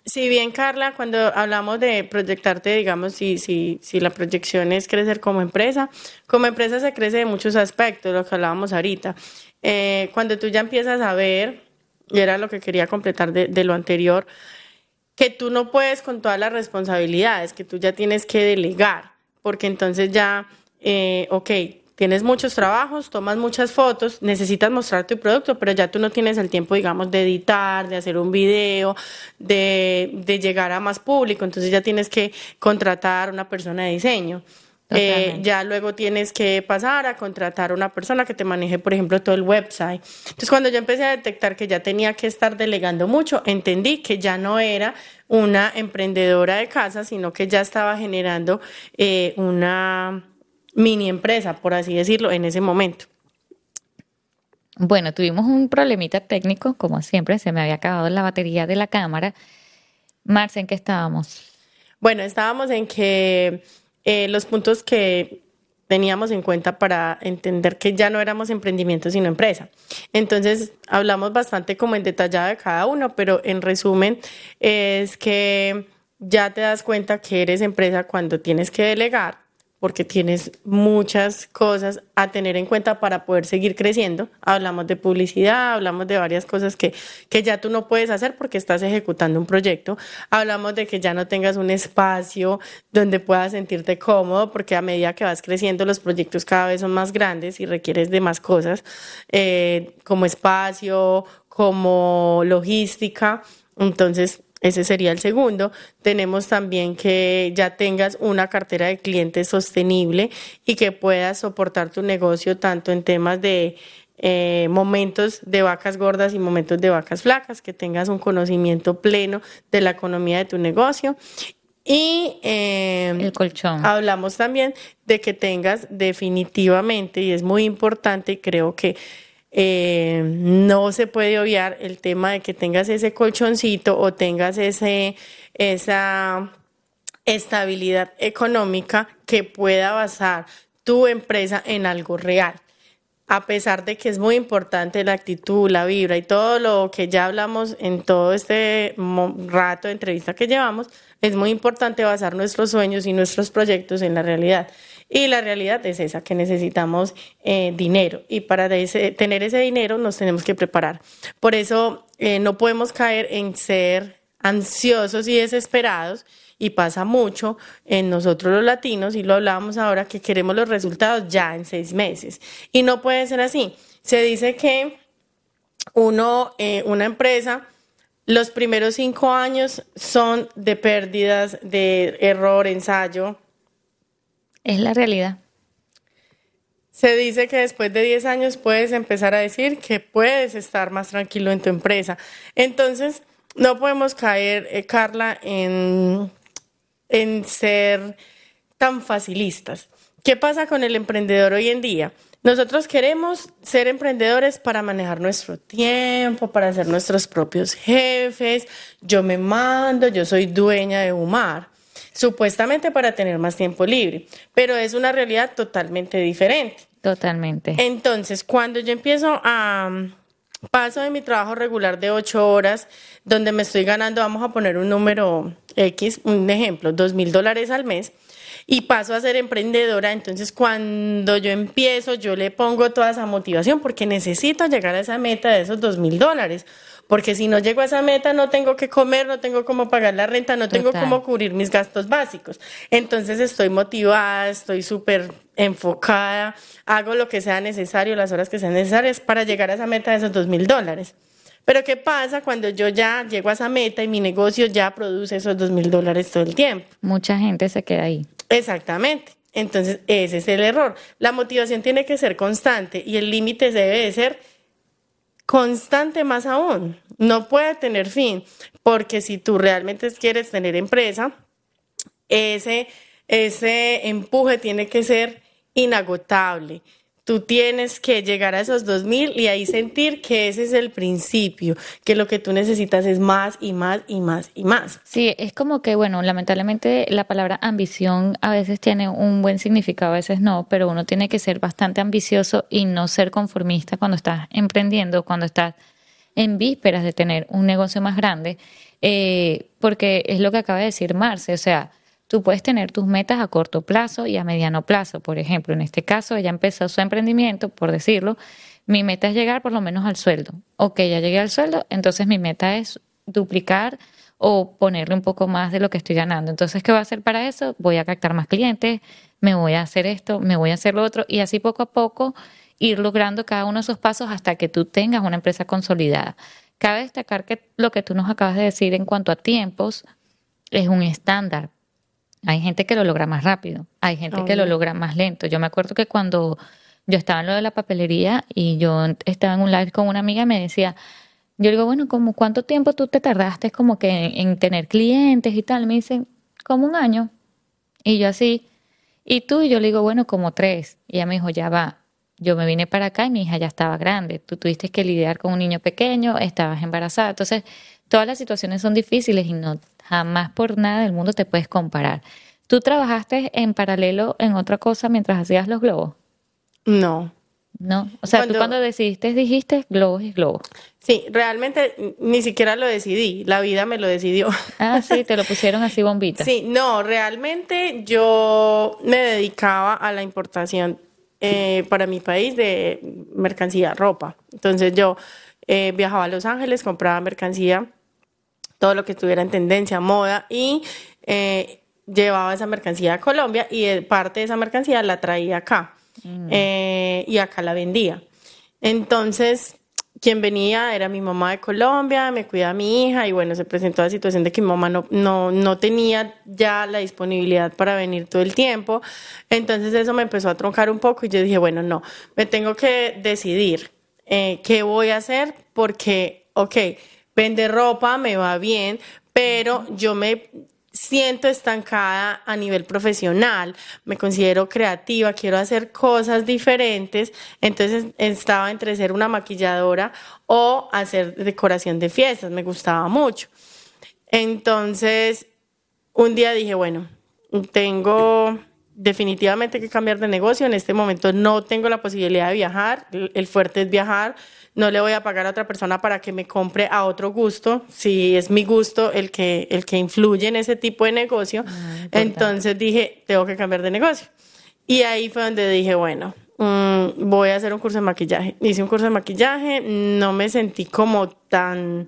Si bien, Carla, cuando hablamos de proyectarte, digamos, si, si, si la proyección es crecer como empresa, como empresa se crece de muchos aspectos, lo que hablábamos ahorita. Eh, cuando tú ya empiezas a ver, y era lo que quería completar de, de lo anterior, que tú no puedes con todas las responsabilidades, que tú ya tienes que delegar, porque entonces ya, eh, ok, tienes muchos trabajos, tomas muchas fotos, necesitas mostrar tu producto, pero ya tú no tienes el tiempo, digamos, de editar, de hacer un video, de, de llegar a más público, entonces ya tienes que contratar una persona de diseño. Eh, ya luego tienes que pasar a contratar a una persona que te maneje, por ejemplo, todo el website. Entonces, cuando yo empecé a detectar que ya tenía que estar delegando mucho, entendí que ya no era una emprendedora de casa, sino que ya estaba generando eh, una mini empresa, por así decirlo, en ese momento. Bueno, tuvimos un problemita técnico, como siempre, se me había acabado la batería de la cámara. Marce, ¿en qué estábamos? Bueno, estábamos en que eh, los puntos que teníamos en cuenta para entender que ya no éramos emprendimiento sino empresa. Entonces hablamos bastante como en detallado de cada uno, pero en resumen es que ya te das cuenta que eres empresa cuando tienes que delegar, porque tienes muchas cosas a tener en cuenta para poder seguir creciendo. Hablamos de publicidad, hablamos de varias cosas que, que ya tú no puedes hacer porque estás ejecutando un proyecto. Hablamos de que ya no tengas un espacio donde puedas sentirte cómodo porque a medida que vas creciendo los proyectos cada vez son más grandes y requieres de más cosas eh, como espacio, como logística. Entonces, ese sería el segundo. Tenemos también que ya tengas una cartera de clientes sostenible y que puedas soportar tu negocio tanto en temas de eh, momentos de vacas gordas y momentos de vacas flacas, que tengas un conocimiento pleno de la economía de tu negocio. Y em, el colchón. Hablamos también de que tengas definitivamente, y es muy importante, y creo que eh, no se puede obviar el tema de que tengas ese colchoncito o tengas ese, esa estabilidad económica que pueda basar tu empresa en algo real. A pesar de que es muy importante la actitud, la vibra y todo lo que ya hablamos en todo este rato de entrevista que llevamos, es muy importante basar nuestros sueños y nuestros proyectos en la realidad. Y la realidad es esa, que necesitamos eh, dinero y para tener ese dinero nos tenemos que preparar. Por eso eh, no podemos caer en ser ansiosos y desesperados y pasa mucho en nosotros los latinos y lo hablábamos ahora que queremos los resultados ya en seis meses y no puede ser así. Se dice que uno, eh, una empresa, los primeros cinco años son de pérdidas, de error, ensayo, es la realidad. Se dice que después de 10 años puedes empezar a decir que puedes estar más tranquilo en tu empresa. Entonces, no podemos caer, eh, Carla, en, en ser tan facilistas. ¿Qué pasa con el emprendedor hoy en día? Nosotros queremos ser emprendedores para manejar nuestro tiempo, para ser nuestros propios jefes. Yo me mando, yo soy dueña de Umar supuestamente para tener más tiempo libre, pero es una realidad totalmente diferente. Totalmente. Entonces, cuando yo empiezo a paso de mi trabajo regular de ocho horas, donde me estoy ganando, vamos a poner un número X, un ejemplo, dos mil dólares al mes, y paso a ser emprendedora, entonces cuando yo empiezo, yo le pongo toda esa motivación porque necesito llegar a esa meta de esos dos mil dólares porque si no llego a esa meta no tengo que comer, no tengo cómo pagar la renta, no tengo cómo cubrir mis gastos básicos. Entonces estoy motivada, estoy súper enfocada, hago lo que sea necesario, las horas que sean necesarias para llegar a esa meta de esos dos mil dólares. Pero ¿qué pasa cuando yo ya llego a esa meta y mi negocio ya produce esos dos mil dólares todo el tiempo? Mucha gente se queda ahí. Exactamente. Entonces, ese es el error. La motivación tiene que ser constante y el límite debe de ser constante más aún, no puede tener fin, porque si tú realmente quieres tener empresa, ese, ese empuje tiene que ser inagotable tú tienes que llegar a esos 2000 y ahí sentir que ese es el principio, que lo que tú necesitas es más y más y más y más. Sí, es como que, bueno, lamentablemente la palabra ambición a veces tiene un buen significado, a veces no, pero uno tiene que ser bastante ambicioso y no ser conformista cuando estás emprendiendo, cuando estás en vísperas de tener un negocio más grande, eh, porque es lo que acaba de decir Marce, o sea, Tú puedes tener tus metas a corto plazo y a mediano plazo. Por ejemplo, en este caso, ella empezó su emprendimiento, por decirlo. Mi meta es llegar por lo menos al sueldo. Ok, ya llegué al sueldo, entonces mi meta es duplicar o ponerle un poco más de lo que estoy ganando. Entonces, ¿qué voy a hacer para eso? Voy a captar más clientes, me voy a hacer esto, me voy a hacer lo otro, y así poco a poco ir logrando cada uno de esos pasos hasta que tú tengas una empresa consolidada. Cabe destacar que lo que tú nos acabas de decir en cuanto a tiempos es un estándar. Hay gente que lo logra más rápido, hay gente que lo logra más lento. Yo me acuerdo que cuando yo estaba en lo de la papelería y yo estaba en un live con una amiga, me decía, yo digo, bueno, como cuánto tiempo tú te tardaste como que en, tener clientes y tal. Me dicen, como un año. Y yo así, y tú, y yo le digo, bueno, como tres. Y ella me dijo, ya va. Yo me vine para acá y mi hija ya estaba grande. Tú tuviste que lidiar con un niño pequeño, estabas embarazada. Entonces, todas las situaciones son difíciles y no jamás por nada del mundo te puedes comparar. ¿Tú trabajaste en paralelo en otra cosa mientras hacías los globos? No. No, o sea, tú cuando decidiste dijiste globos y globos. Sí, realmente ni siquiera lo decidí, la vida me lo decidió. Ah, sí, te lo pusieron así bombita. Sí, no, realmente yo me dedicaba a la importación eh, para mi país de mercancía, ropa. Entonces yo eh, viajaba a Los Ángeles, compraba mercancía, todo lo que estuviera en tendencia, moda, y eh, llevaba esa mercancía a Colombia y parte de esa mercancía la traía acá. Mm. Eh, y acá la vendía. Entonces, quien venía era mi mamá de Colombia, me cuidaba a mi hija y bueno, se presentó la situación de que mi mamá no, no, no tenía ya la disponibilidad para venir todo el tiempo. Entonces eso me empezó a troncar un poco y yo dije, bueno, no, me tengo que decidir eh, qué voy a hacer porque, ok, vender ropa me va bien, pero yo me siento estancada a nivel profesional, me considero creativa, quiero hacer cosas diferentes, entonces estaba entre ser una maquilladora o hacer decoración de fiestas, me gustaba mucho. Entonces, un día dije, bueno, tengo definitivamente que cambiar de negocio, en este momento no tengo la posibilidad de viajar, el fuerte es viajar, no le voy a pagar a otra persona para que me compre a otro gusto, si es mi gusto el que, el que influye en ese tipo de negocio. Ah, Entonces dije, tengo que cambiar de negocio. Y ahí fue donde dije, bueno, mm, voy a hacer un curso de maquillaje. Hice un curso de maquillaje, no me sentí como tan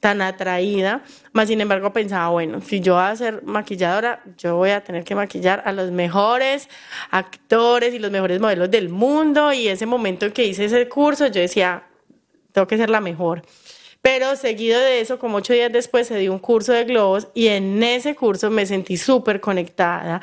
tan atraída, más sin embargo pensaba, bueno, si yo voy a ser maquilladora, yo voy a tener que maquillar a los mejores actores y los mejores modelos del mundo y ese momento que hice ese curso yo decía, tengo que ser la mejor. Pero seguido de eso, como ocho días después, se dio un curso de globos y en ese curso me sentí súper conectada.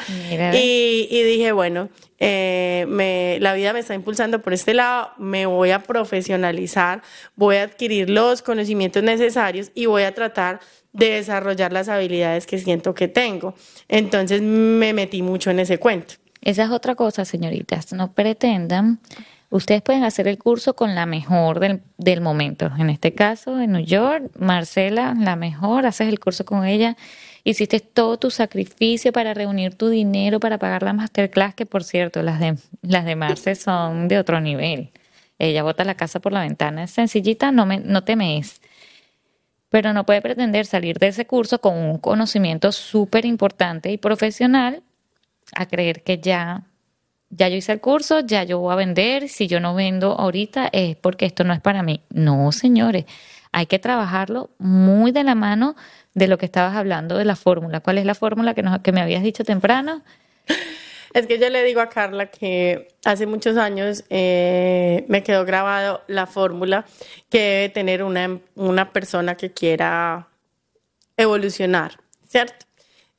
Y, dije, bueno, eh, me, la vida me está impulsando por este lado, me voy a profesionalizar, voy a adquirir los conocimientos necesarios y voy a tratar de desarrollar las habilidades que siento que tengo. Entonces me metí mucho en ese cuento. Esa es otra cosa, señoritas. No pretendan Ustedes pueden hacer el curso con la mejor del, momento. En este caso, en New York, Marcela, la mejor, haces el curso con ella. Hiciste todo tu sacrificio para reunir tu dinero para pagar la masterclass, que por cierto, las de, las de Marce son de otro nivel. Ella bota la casa por la ventana. Es sencillita, no, me, no te Pero no puede pretender salir de ese curso con un conocimiento súper importante y profesional a creer que ya ya yo hice el curso, ya yo voy a vender, si yo no vendo ahorita es porque esto no es para mí. No, señores, hay que trabajarlo muy de la mano de lo que estabas hablando de la fórmula. ¿Cuál es la fórmula que, que me habías dicho temprano? Es que yo le digo a Carla que hace muchos años eh, me quedó grabado la fórmula que debe tener una, una persona que quiera evolucionar, ¿cierto?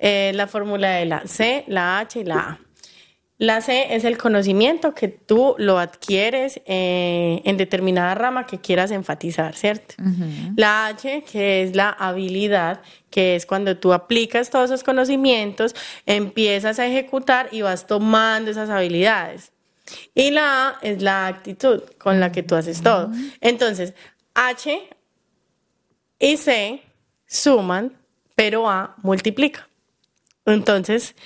Eh, la fórmula de la C, la H y la A. La C es el conocimiento que tú lo adquieres eh, en determinada rama que quieras enfatizar, ¿cierto? La H, que es la habilidad, que es cuando tú aplicas todos esos conocimientos, empiezas a ejecutar y vas tomando esas habilidades. Y la A es la actitud con la que tú haces todo. Entonces, H y C suman, pero A multiplica. Entonces,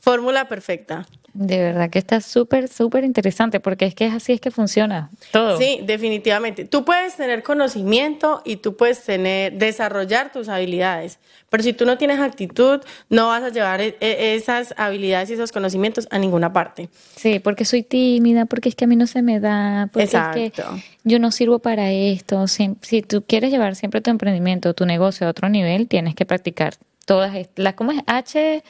fórmula perfecta. De verdad que está súper, súper interesante porque es que es así es que funciona todo. Sí, definitivamente. Tú puedes tener conocimiento y tú puedes tener, desarrollar tus habilidades, pero si tú no tienes actitud, no vas a llevar e, e, esas habilidades y esos conocimientos a ninguna parte. Sí, porque soy tímida, porque es que a mí no se me da, porque Exacto. es que yo no sirvo para esto. Si, si tú quieres llevar siempre tu emprendimiento, tu negocio a otro nivel, tienes que practicar todas las, ¿cómo es? H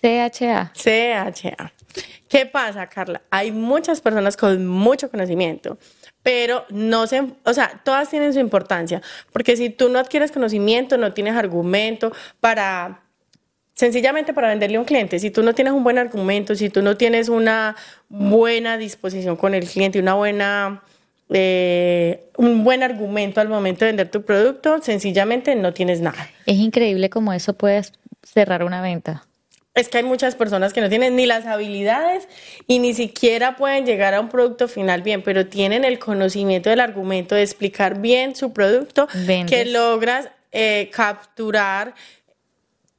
CHA. CHA. ¿Qué pasa, Carla? Hay muchas personas con mucho conocimiento, pero no se, o sea, todas tienen su importancia, porque si tú no adquieres conocimiento, no tienes argumento para sencillamente para venderle a un cliente, si tú no tienes un buen argumento, si tú no tienes una buena disposición con el cliente, una buena, eh, un buen argumento al momento de vender tu producto, sencillamente no tienes nada. Es increíble cómo eso puede cerrar una venta. Es que hay muchas personas que no tienen ni las habilidades y ni siquiera pueden llegar a un producto final bien, pero tienen el conocimiento del argumento de explicar bien su producto que logras eh, capturar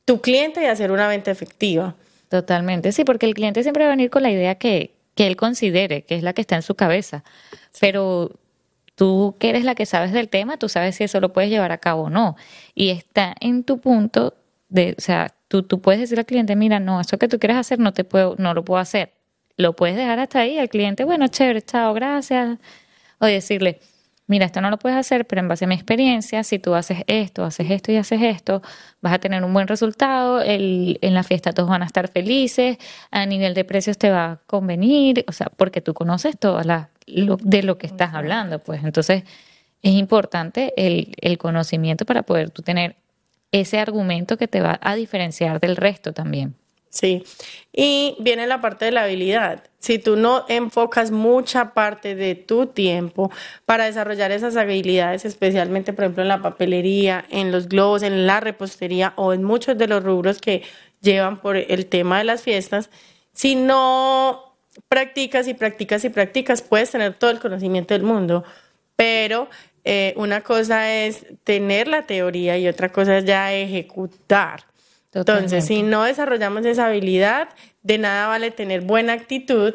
tu cliente y hacer una venta efectiva. Totalmente, sí, porque el cliente siempre va a venir con la idea que, que él considere, que es la que está en su cabeza. Pero tú que eres la que sabes del tema, tú sabes si eso lo puedes llevar a cabo o no. Y está en tu punto de, o sea, tú, tú puedes decir al cliente, mira, no, eso que tú quieres hacer no te puedo, no lo puedo hacer. Lo puedes dejar hasta ahí al cliente, bueno, chévere, chao, gracias. O decirle, mira, esto no lo puedes hacer, pero en base a mi experiencia, si tú haces esto, haces esto y haces esto, vas a tener un buen resultado, el, en la fiesta todos van a estar felices, a nivel de precios te va a convenir, o sea, porque tú conoces todo la, de lo que estás hablando, pues entonces es importante el, el conocimiento para poder tú tener ese argumento que te va a diferenciar del resto también. Sí, y viene la parte de la habilidad. Si tú no enfocas mucha parte de tu tiempo para desarrollar esas habilidades, especialmente, por ejemplo, en la papelería, en los globos, en la repostería o en muchos de los rubros que llevan por el tema de las fiestas, si no practicas y practicas y practicas, puedes tener todo el conocimiento del mundo, pero eh, una cosa es tener la teoría y otra cosa es ya ejecutar. Entonces, si no desarrollamos esa habilidad, de nada vale tener buena actitud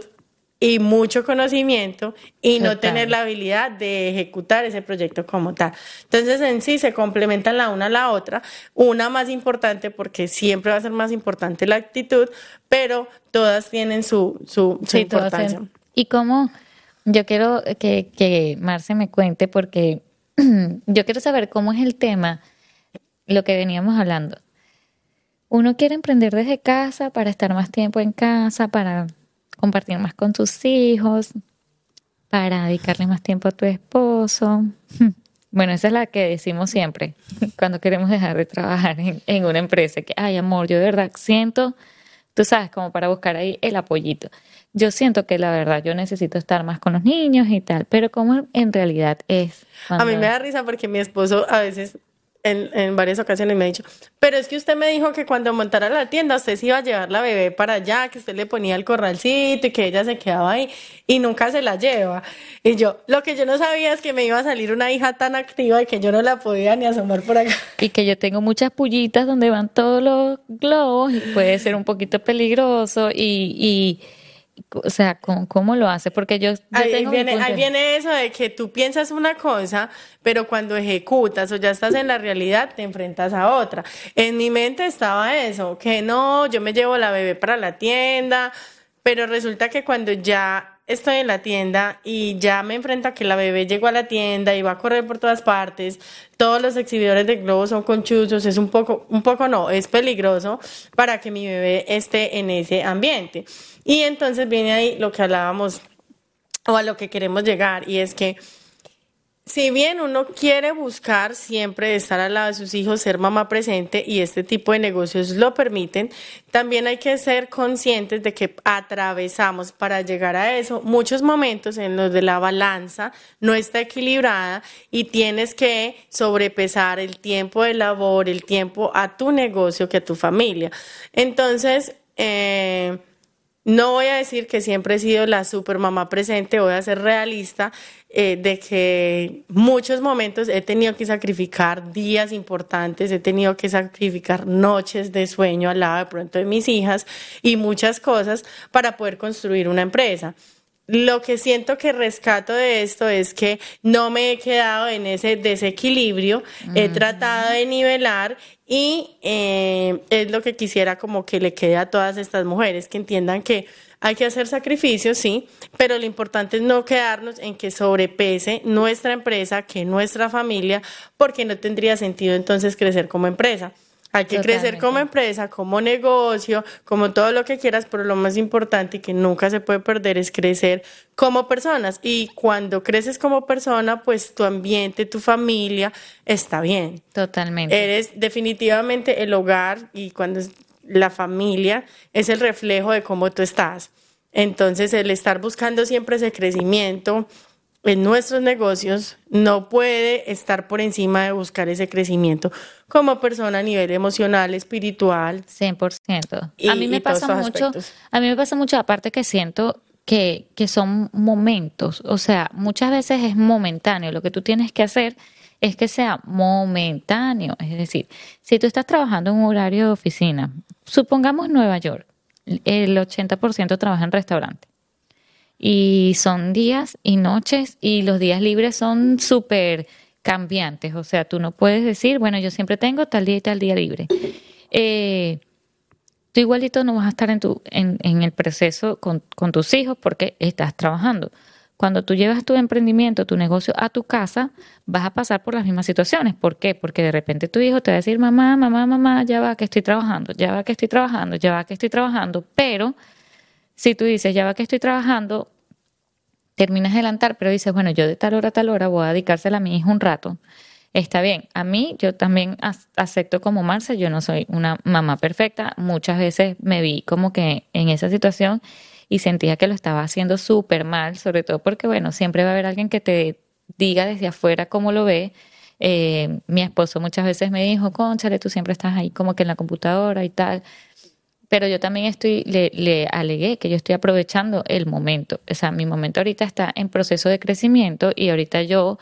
y mucho conocimiento y no tener la habilidad de ejecutar ese proyecto como tal. Entonces, en sí se complementan la una a la otra, una más importante porque siempre va a ser más importante la actitud, pero todas tienen su, su, importancia. Y cómo, yo quiero que, que Marce me cuente porque yo quiero saber cómo es el tema, lo que veníamos hablando uno quiere emprender desde casa para estar más tiempo en casa, para compartir más con tus hijos, para dedicarle más tiempo a tu esposo. Bueno, esa es la que decimos siempre cuando queremos dejar de trabajar en, una empresa, que, ay, amor, yo de verdad siento, tú sabes, como para buscar ahí el apoyito. Yo siento que la verdad yo necesito estar más con los niños y tal, pero como en realidad es. A mí me da risa porque mi esposo a veces en, en, varias ocasiones me ha dicho, pero es que usted me dijo que cuando montara la tienda usted se iba a llevar la bebé para allá, que usted le ponía el corralcito y que ella se quedaba ahí y nunca se la lleva. Y yo, lo que yo no sabía es que me iba a salir una hija tan activa y que yo no la podía ni asomar por acá. Y que yo tengo muchas pullitas donde van todos los globos y puede ser un poquito peligroso y... y o sea, ¿cómo, lo hace? Porque yo... ahí, viene, ahí viene eso de que tú piensas una cosa, pero cuando ejecutas o ya estás en la realidad, te enfrentas a otra. En mi mente estaba eso, que no, yo me llevo la bebé para la tienda, pero resulta que cuando ya estoy en la tienda y ya me enfrento a que la bebé llegó a la tienda y va a correr por todas partes, todos los exhibidores de globos son conchuzos, es un poco, un poco no, es peligroso para que mi bebé esté en ese ambiente. Y entonces viene ahí lo que hablábamos o a lo que queremos llegar y es que si bien uno quiere buscar siempre estar al lado de sus hijos, ser mamá presente y este tipo de negocios lo permiten, también hay que ser conscientes de que atravesamos para llegar a eso muchos momentos en los de la balanza no está equilibrada y tienes que sobrepesar el tiempo de labor, el tiempo a tu negocio que a tu familia. Entonces, eh, no voy a decir que siempre he sido la super mamá presente, voy a ser realista eh, de que muchos momentos he tenido que sacrificar días importantes, he tenido que sacrificar noches de sueño al lado de pronto de mis hijas y muchas cosas para poder construir una empresa. Lo que siento que rescato de esto es que no me he quedado en ese desequilibrio, he tratado de nivelar y eh, es lo que quisiera como que le quede a todas estas mujeres, que entiendan que hay que hacer sacrificios, sí, pero lo importante es no quedarnos en que sobrepese nuestra empresa, que nuestra familia, porque no tendría sentido entonces crecer como empresa. Hay que crecer como empresa, como negocio, como todo lo que quieras, pero lo más importante y que nunca se puede perder es crecer como personas. Y cuando creces como persona, pues tu ambiente, tu familia está bien. Totalmente. Eres definitivamente el hogar y cuando es la familia es el reflejo de cómo tú estás. Entonces, el estar buscando siempre ese crecimiento, en nuestros negocios no puede estar por encima de buscar ese crecimiento como persona a nivel emocional, espiritual. 100%. a mí me pasa mucho, a mí me pasa mucho aparte que siento que, que son momentos, o sea, muchas veces es momentáneo, lo que tú tienes que hacer es que sea momentáneo, es decir, si tú estás trabajando en un horario de oficina, supongamos Nueva York, el 80% trabaja en restaurante y son días y noches y los días libres son súper cambiantes. O sea, tú no puedes decir, bueno, yo siempre tengo tal día y tal día libre. Eh, tú igualito no vas a estar en, tu, en, en el proceso con, con tus hijos porque estás trabajando. Cuando tú llevas tu emprendimiento, tu negocio a tu casa, vas a pasar por las mismas situaciones. ¿Por qué? Porque de repente tu hijo te va a decir, mamá, mamá, mamá, ya va que estoy trabajando, ya va que estoy trabajando, ya va que estoy trabajando, pero si tú dices, ya va que estoy trabajando, terminas de adelantar, pero dices, bueno, yo de tal hora a tal hora voy a dedicársela a mi hijo un rato. Está bien, a mí yo también acepto como Marcia, yo no soy una mamá perfecta, muchas veces me vi como que en esa situación y sentía que lo estaba haciendo súper mal, sobre todo porque, bueno, siempre va a haber alguien que te diga desde afuera cómo lo ve. Eh, mi esposo muchas veces me dijo, conchale, tú siempre estás ahí como que en la computadora y tal pero yo también estoy, le, le, alegué que yo estoy aprovechando el momento. O sea, mi momento ahorita está en proceso de crecimiento y ahorita yo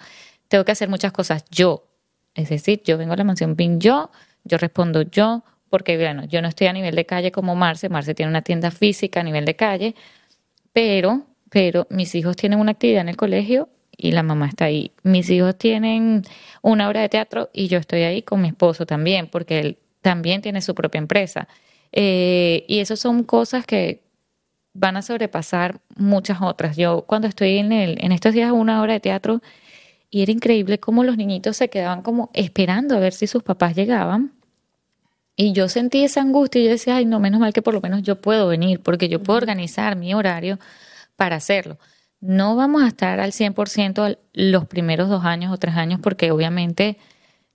tengo que hacer muchas cosas yo. Es decir, yo vengo a la mansión PIN yo, yo respondo yo, porque bueno, yo no estoy a nivel de calle como Marce, Marce tiene una tienda física a nivel de calle, pero, pero mis hijos tienen una actividad en el colegio y la mamá está ahí. Mis hijos tienen una obra de teatro y yo estoy ahí con mi esposo también, porque él también tiene su propia empresa. Eh, y eso son cosas que van a sobrepasar muchas otras. Yo cuando estoy en, el, en estos días una hora de teatro, y era increíble cómo los niñitos se quedaban como esperando a ver si sus papás llegaban. Y yo sentí esa angustia y yo decía, ay, no, menos mal que por lo menos yo puedo venir, porque yo puedo organizar mi horario para hacerlo. No vamos a estar al 100% los primeros dos años o tres años, porque obviamente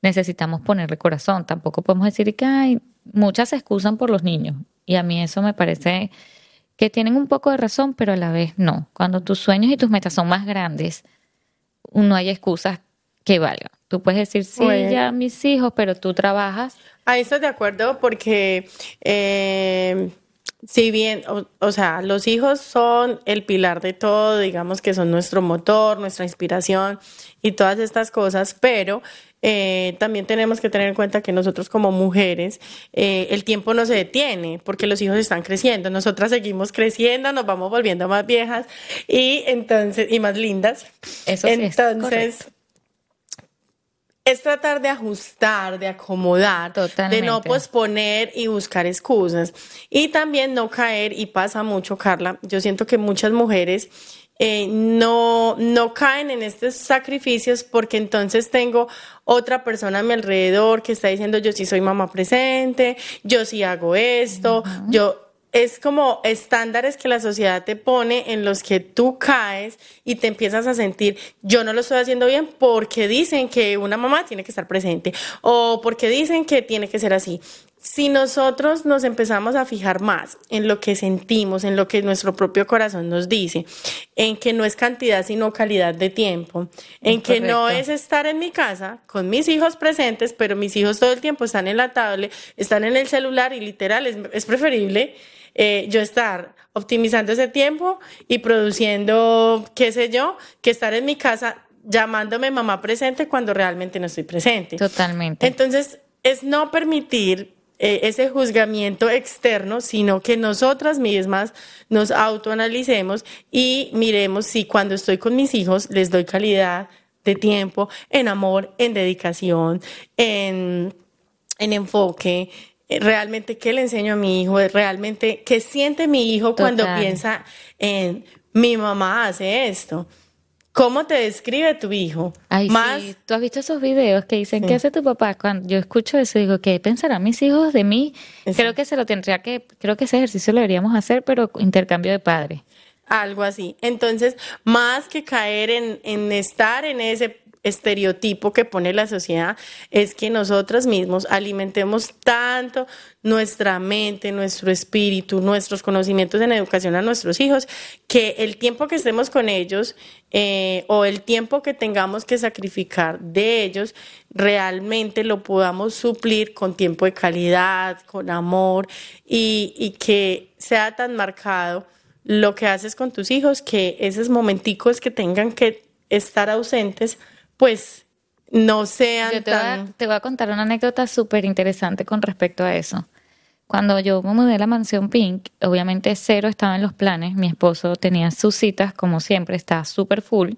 necesitamos ponerle corazón. Tampoco podemos decir que, ay, muchas se excusan por los niños y a mí eso me parece que tienen un poco de razón, pero a la vez no. Cuando tus sueños y tus metas son más grandes, no hay excusas que valgan. Tú puedes decir, sí, ya mis hijos, pero tú trabajas. Ahí estoy de acuerdo porque eh, si bien, o, sea, los hijos son el pilar de todo, digamos que son nuestro motor, nuestra inspiración y todas estas cosas, pero eh, también tenemos que tener en cuenta que nosotros como mujeres, eh, el tiempo no se detiene porque los hijos están creciendo. Nosotras seguimos creciendo, nos vamos volviendo más viejas y entonces, y más lindas. Eso entonces, es tratar de ajustar, de acomodar, de no posponer y buscar excusas. Y también no caer, y pasa mucho, Carla, yo siento que muchas mujeres eh, no, no caen en estos sacrificios porque entonces tengo otra persona a mi alrededor que está diciendo yo sí soy mamá presente, yo sí hago esto, yo es como estándares que la sociedad te pone en los que tú caes y te empiezas a sentir, yo no lo estoy haciendo bien porque dicen que una mamá tiene que estar presente o porque dicen que tiene que ser así. Si nosotros nos empezamos a fijar más en lo que sentimos, en lo que nuestro propio corazón nos dice, en que no es cantidad sino calidad de tiempo, en que no es estar en mi casa con mis hijos presentes, pero mis hijos todo el tiempo están en la tablet, están en el celular y literal es, es preferible eh, yo estar optimizando ese tiempo y produciendo, qué sé yo, que estar en mi casa llamándome mamá presente cuando realmente no estoy presente. Totalmente. Entonces, es no permitir eh, ese juzgamiento externo, sino que nosotras mismas nos autoanalicemos y miremos si cuando estoy con mis hijos les doy calidad de tiempo, en amor, en dedicación, en, en enfoque, eh, realmente qué le enseño a mi hijo, realmente qué siente mi hijo cuando piensa en mi mamá hace esto. ¿Cómo te describe tu hijo? Ay, Más... sí. ¿Tú has visto esos videos que dicen, ¿qué hace tu papá? Cuando yo escucho eso, digo, ¿qué pensarán mis hijos de mí? Creo que se lo tendría que, creo que ese ejercicio lo deberíamos hacer, pero intercambio de padre. Algo así. Entonces, más que caer en, en estar en ese estereotipo que pone la sociedad es que nosotros mismos alimentemos tanto nuestra mente, nuestro espíritu, nuestros conocimientos en educación a nuestros hijos, que el tiempo que estemos con ellos eh, o el tiempo que tengamos que sacrificar de ellos, realmente lo podamos suplir con tiempo de calidad, con amor y, y que sea tan marcado lo que haces con tus hijos que esos momenticos que tengan que estar ausentes pues no sean te tan... Voy a, te voy a contar una anécdota súper interesante con respecto a eso. Cuando yo me mudé a la mansión Pink, obviamente cero estaba en los planes. Mi esposo tenía sus citas, como siempre, estaba súper full.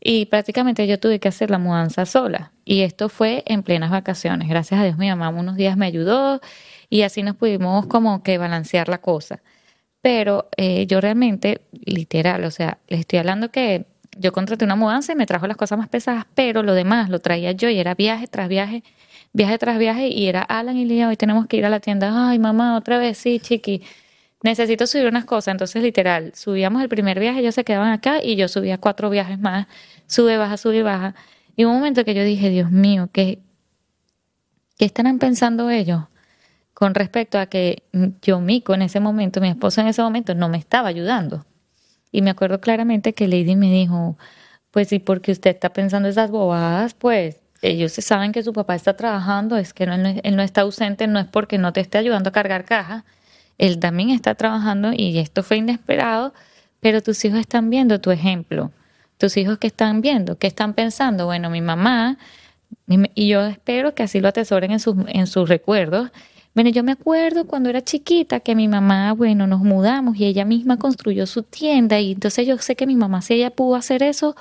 Y prácticamente yo tuve que hacer la mudanza sola. Y esto fue en plenas vacaciones. Gracias a Dios mi mamá unos días me ayudó y así nos pudimos como que balancear la cosa. Pero eh, yo realmente, literal, o sea, les estoy hablando que yo contraté una mudanza y me trajo las cosas más pesadas, pero lo demás lo traía yo y era viaje tras viaje, viaje tras viaje y era Alan y Lía, hoy tenemos que ir a la tienda, ay mamá, otra vez, sí, chiqui, necesito subir unas cosas, entonces literal, subíamos el primer viaje, ellos se quedaban acá y yo subía cuatro viajes más, sube, baja, sube, baja. Y un momento que yo dije, Dios mío, ¿qué, qué estarán pensando ellos? con respecto a que yo, Mico, en ese momento, mi esposo en ese momento, no me estaba ayudando. Y me acuerdo claramente que Lady me dijo, pues sí, porque usted está pensando esas bobadas, pues ellos saben que su papá está trabajando, es que él no está ausente, no es porque no te esté ayudando a cargar caja, él también está trabajando y esto fue inesperado, pero tus hijos están viendo tu ejemplo. Tus hijos que están viendo, que están pensando, bueno, mi mamá, y yo espero que así lo atesoren en sus, en sus recuerdos, bueno, yo me acuerdo cuando era chiquita que mi mamá, bueno, nos mudamos y ella misma construyó su tienda y entonces yo sé que mi mamá, si ella pudo hacer eso,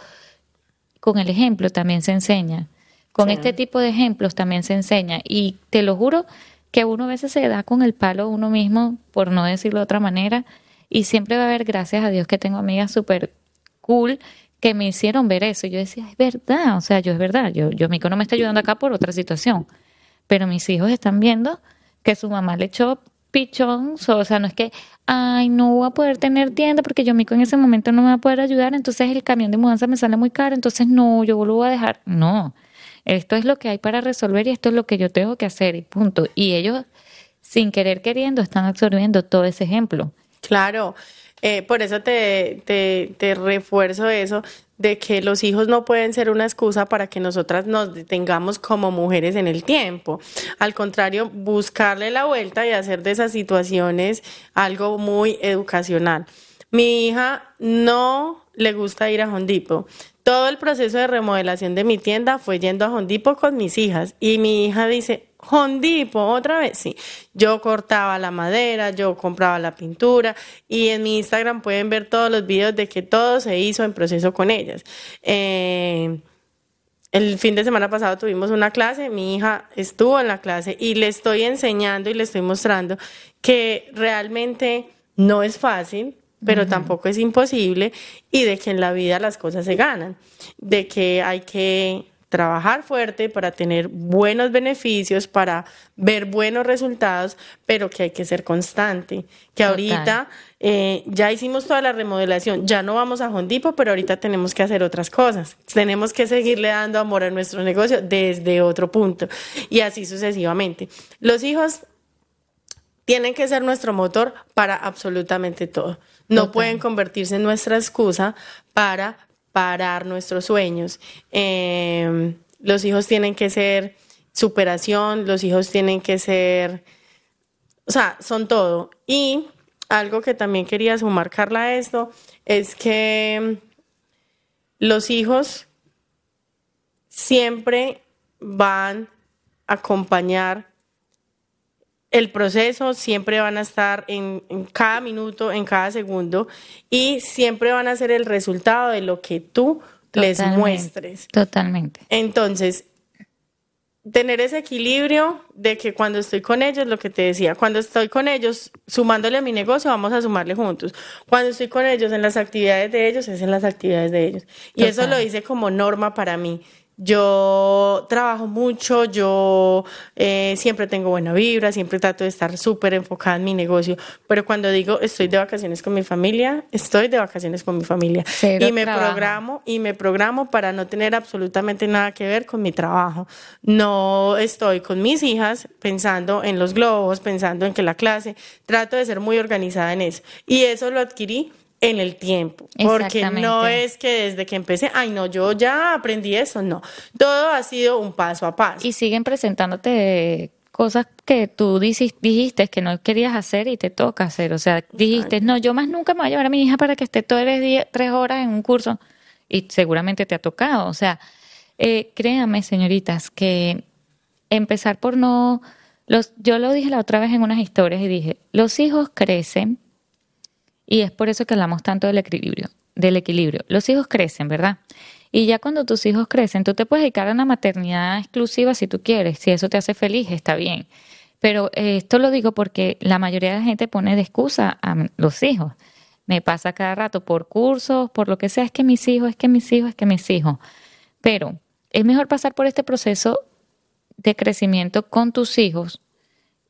con el ejemplo también se enseña. Con este tipo de ejemplos también se enseña. Y te lo juro que uno a veces se da con el palo uno mismo, por no decirlo de otra manera, y siempre va a haber, gracias a Dios, que tengo amigas súper cool que me hicieron ver eso. Y yo decía, es verdad, o sea, yo es verdad, yo, yo, mi hijo no me está ayudando acá por otra situación, pero mis hijos están viendo que su mamá le echó pichón, o sea, no es que, ay, no voy a poder tener tienda porque yo mico en ese momento no me va a poder ayudar, entonces el camión de mudanza me sale muy caro, entonces no, yo lo voy a dejar. No, esto es lo que hay para resolver y esto es lo que yo tengo que hacer y punto. Y ellos, sin querer queriendo, están absorbiendo todo ese ejemplo. Claro, eh, por eso te, te, refuerzo eso de que los hijos no pueden ser una excusa para que nosotras nos detengamos como mujeres en el tiempo. Al contrario, buscarle la vuelta y hacer de esas situaciones algo muy educacional. Mi hija no le gusta ir a Hondipo. Todo el proceso de remodelación de mi tienda fue yendo a Hondipo con mis hijas y mi hija dice, Hondipo, otra vez, sí. Yo cortaba la madera, yo compraba la pintura y en mi Instagram pueden ver todos los videos de que todo se hizo en proceso con ellas. Eh, el fin de semana pasado tuvimos una clase, mi hija estuvo en la clase y le estoy enseñando y le estoy mostrando que realmente no es fácil, pero tampoco es imposible y de que en la vida las cosas se ganan, de que hay que trabajar fuerte para tener buenos beneficios, para ver buenos resultados, pero que hay que ser constante. Que ahorita eh, ya hicimos toda la remodelación, ya no vamos a Hondipo, pero ahorita tenemos que hacer otras cosas. Tenemos que seguirle dando amor a nuestro negocio desde otro punto y así sucesivamente. Los hijos tienen que ser nuestro motor para absolutamente todo. No pueden convertirse en nuestra excusa para parar nuestros sueños. Em, los hijos tienen que ser superación, los hijos tienen que ser, o sea, son todo. Y algo que también quería sumar, Carla, a esto, es que los hijos siempre van a acompañar el proceso, siempre van a estar en, cada minuto, en cada segundo, y siempre van a ser el resultado de lo que tú les muestres. Totalmente. Entonces, tener ese equilibrio de que cuando estoy con ellos, lo que te decía, cuando estoy con ellos sumándole a mi negocio, vamos a sumarle juntos. Cuando estoy con ellos en las actividades de ellos, es en las actividades de ellos. Y eso lo hice como norma para mí. Yo trabajo mucho, yo eh, siempre tengo buena vibra, siempre trato de estar súper enfocada en mi negocio, pero cuando digo estoy de vacaciones con mi familia, estoy de vacaciones con mi familia. Y me programo y me programo para no tener absolutamente nada que ver con mi trabajo. No estoy con mis hijas pensando en los globos, pensando en que la clase, trato de ser muy organizada en eso. Y eso lo adquirí en el tiempo, porque no es que desde que empecé, ay no, yo ya aprendí eso, no, todo ha sido un paso a paso. Y siguen presentándote cosas que tú dijiste que no querías hacer y te toca hacer, o sea, dijiste, no, yo más nunca me voy a llevar a mi hija para que esté el día, tres horas en un curso y seguramente te ha tocado, o sea, eh, créame señoritas que empezar por no, los, yo lo dije la otra vez en unas historias y dije, los hijos crecen y es por eso que hablamos tanto del equilibrio, del equilibrio. Los hijos crecen, ¿verdad? Y ya cuando tus hijos crecen, tú te puedes dedicar a una maternidad exclusiva si tú quieres, si eso te hace feliz, está bien. Pero eh, esto lo digo porque la mayoría de la gente pone de excusa a los hijos. Me pasa cada rato por cursos, por lo que sea, es que mis hijos, es que mis hijos, es que mis hijos. Pero es mejor pasar por este proceso de crecimiento con tus hijos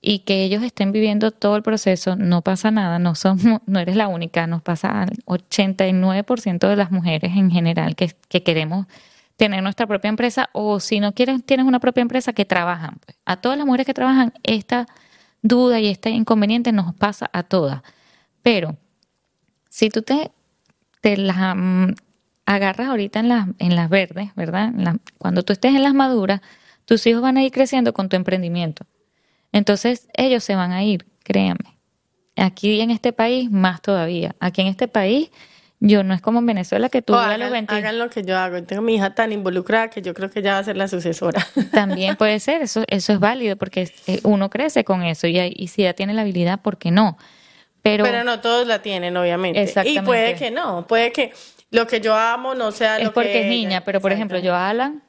y que ellos estén viviendo todo el proceso, no pasa nada, no, somos, no eres la única, nos pasa al 89% de las mujeres en general que, que, queremos tener nuestra propia empresa o si no quieres, tienes una propia empresa que trabajan. Pues. A todas las mujeres que trabajan, esta duda y este inconveniente nos pasa a todas. Pero si tú te, te las mm, agarras ahorita en las, en las verdes, ¿verdad? cuando tú estés en las maduras, tus hijos van a ir creciendo con tu emprendimiento entonces ellos se van a ir, créanme. Aquí en este país, más todavía. Aquí en este país, yo no es como en Venezuela que tú hagan, hagan lo que yo hago. Tengo mi hija tan involucrada que yo creo que ella va a ser la sucesora. También puede ser, eso, eso es válido porque eh, uno crece con eso y, y si ya tiene la habilidad, ¿por qué no? Pero, Pero no todos la tienen, obviamente. Y puede que no, puede que lo que yo amo no sea lo es porque es niña, pero por ejemplo, yo a Alan